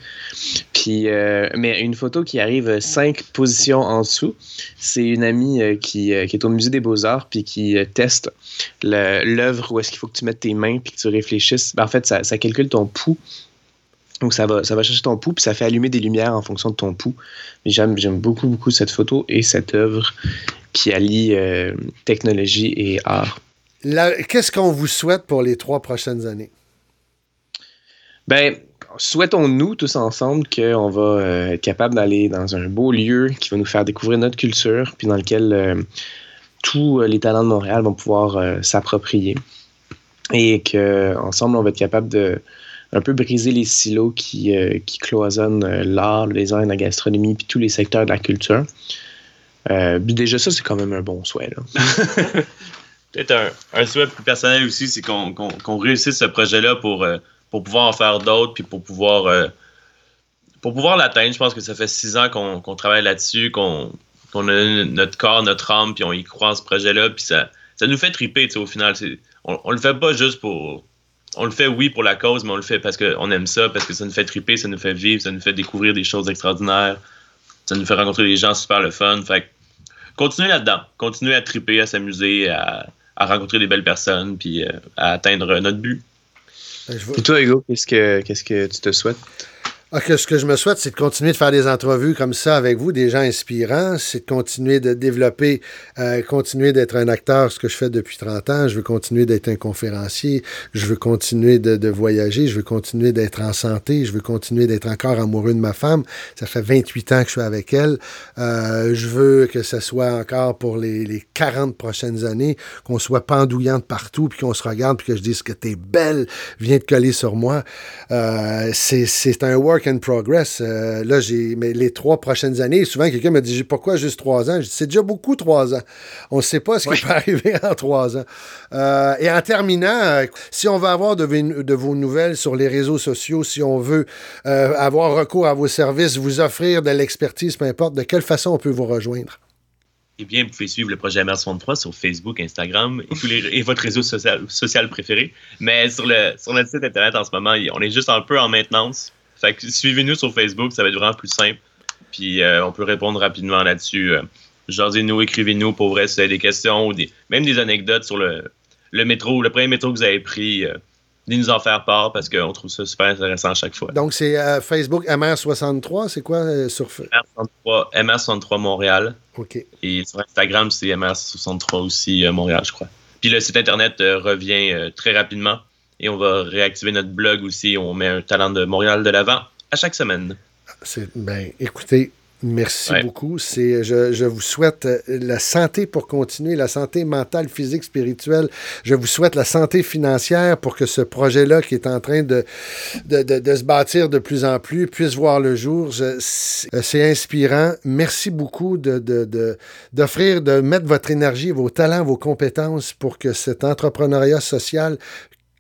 Puis, euh, mais une photo qui arrive euh, cinq positions en dessous, c'est une amie euh, qui, euh, qui est au musée des Beaux-Arts puis qui teste l'œuvre où est-ce qu'il faut que tu mettes tes mains puis que tu réfléchisses. Ben, en fait, ça, ça calcule ton pouls. Donc, ça va, ça va chercher ton pouls, puis ça fait allumer des lumières en fonction de ton pouls. J'aime, beaucoup, beaucoup cette photo et cette œuvre qui allie technologie et art. Qu'est-ce qu'on vous souhaite pour les trois prochaines années? Ben, souhaitons-nous tous ensemble qu'on va euh, être capable d'aller dans un beau lieu qui va nous faire découvrir notre culture, puis dans lequel euh, tous euh, les talents de Montréal vont pouvoir s'approprier. Et qu'ensemble, on va être capable de un peu briser les silos qui, cloisonnent l'art, le design, la gastronomie, puis tous les secteurs de la culture. Déjà, ça, c'est quand même un bon souhait. Là. Peut-être un, souhait plus personnel aussi, c'est qu'on réussisse ce projet-là pour, pour pouvoir en faire d'autres, puis pour pouvoir, euh, pouvoir l'atteindre. Je pense que ça fait six ans qu'on travaille là-dessus, qu'on a notre corps, notre âme, puis on y croit en ce projet-là, puis ça, nous fait triper, tu sais, au final. On, on le fait pas juste pour... On le fait, oui, pour la cause, mais on le fait parce qu'on aime ça, parce que ça nous fait triper, ça nous fait vivre, ça nous fait découvrir des choses extraordinaires, ça nous fait rencontrer des gens super le fun. Fait continuez là-dedans. Continuez à triper, à s'amuser, à, à rencontrer des belles personnes, puis euh, à atteindre notre but. Et toi, Hugo, qu'est-ce que, qu'est-ce que tu te souhaites? Ah, que ce que je me souhaite, c'est de continuer de faire des entrevues comme ça avec vous, des gens inspirants. C'est de continuer de développer, euh, continuer d'être un acteur, ce que je fais depuis 30 ans. Je veux continuer d'être un conférencier. Je veux continuer de, voyager. Je veux continuer d'être en santé. Je veux continuer d'être encore amoureux de ma femme. Ça fait 28 ans que je suis avec elle. Euh, je veux que ce soit encore pour les, les 40 prochaines années, qu'on soit pendouillante partout, puis qu'on se regarde, puis que je dise que t'es belle, viens te coller sur moi. Euh, c'est un work in progress. Euh, là, j'ai mais les trois prochaines années, souvent quelqu'un me dit pourquoi juste trois ans? Je dis, C'est déjà beaucoup trois ans. On ne sait pas ce qui peut arriver en trois ans. Euh, et en terminant, euh, si on veut avoir de, vos- de vos nouvelles sur les réseaux sociaux, si on veut euh, avoir recours à vos services, vous offrir de l'expertise, peu importe, de quelle façon on peut vous rejoindre? Eh bien, vous pouvez suivre le projet MS63 sur Facebook, Instagram et, tous les, et votre réseau social, social préféré. Mais sur, le, sur notre site internet en ce moment, on est juste un peu en maintenance. Fait que suivez-nous sur Facebook, ça va être vraiment plus simple. Puis euh, on peut répondre rapidement là-dessus. Euh, Jasez-nous, écrivez-nous pour vrai si vous avez des questions ou des, même des anecdotes sur le, le métro, le premier métro que vous avez pris. Euh, venez nous en faire part parce qu'on trouve ça super intéressant à chaque fois. Donc, c'est euh, Facebook MR63, c'est quoi euh, sur. F- MS63, MS63 Montréal. OK. Et sur Instagram, c'est MS63 aussi, euh, Montréal, je crois. Puis le site internet revient très rapidement. Et on va réactiver notre blog aussi. On met un talent de Montréal de l'avant à chaque semaine. Ben, écoutez, merci Ouais. beaucoup. C'est, je, je vous souhaite euh, la santé pour continuer, la santé mentale, physique, spirituelle. Je vous souhaite la santé financière pour que ce projet-là qui est en train de, de, de- de se bâtir de plus en plus puisse voir le jour. C'est, euh, c'est inspirant. Merci beaucoup de, de, de- d'offrir, de mettre votre énergie, vos talents, vos compétences pour que cet entrepreneuriat social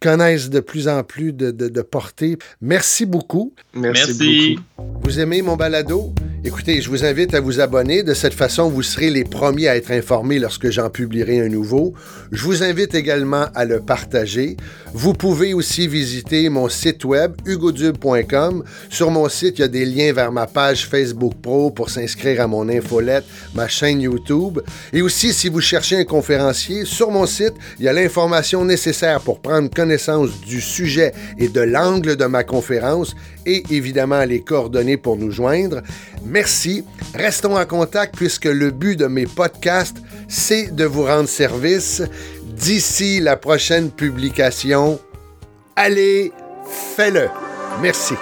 connaisse de plus en plus de, de, de portée. Merci beaucoup. Merci. beaucoup. Vous aimez mon balado? Écoutez, je vous invite à vous abonner. De cette façon, vous serez les premiers à être informés lorsque j'en publierai un nouveau. Je vous invite également à le partager. Vous pouvez aussi visiter mon site web hugodube.com. Sur mon site, il y a des liens vers ma page Facebook Pro pour s'inscrire à mon infolette, ma chaîne YouTube. Et aussi, si vous cherchez un conférencier, sur mon site, il y a l'information nécessaire pour prendre du sujet et de l'angle de ma conférence et évidemment les coordonnées pour nous joindre. Merci. Restons en contact puisque le but de mes podcasts, c'est de vous rendre service. d'ici la prochaine publication. Allez, fais-le. Merci.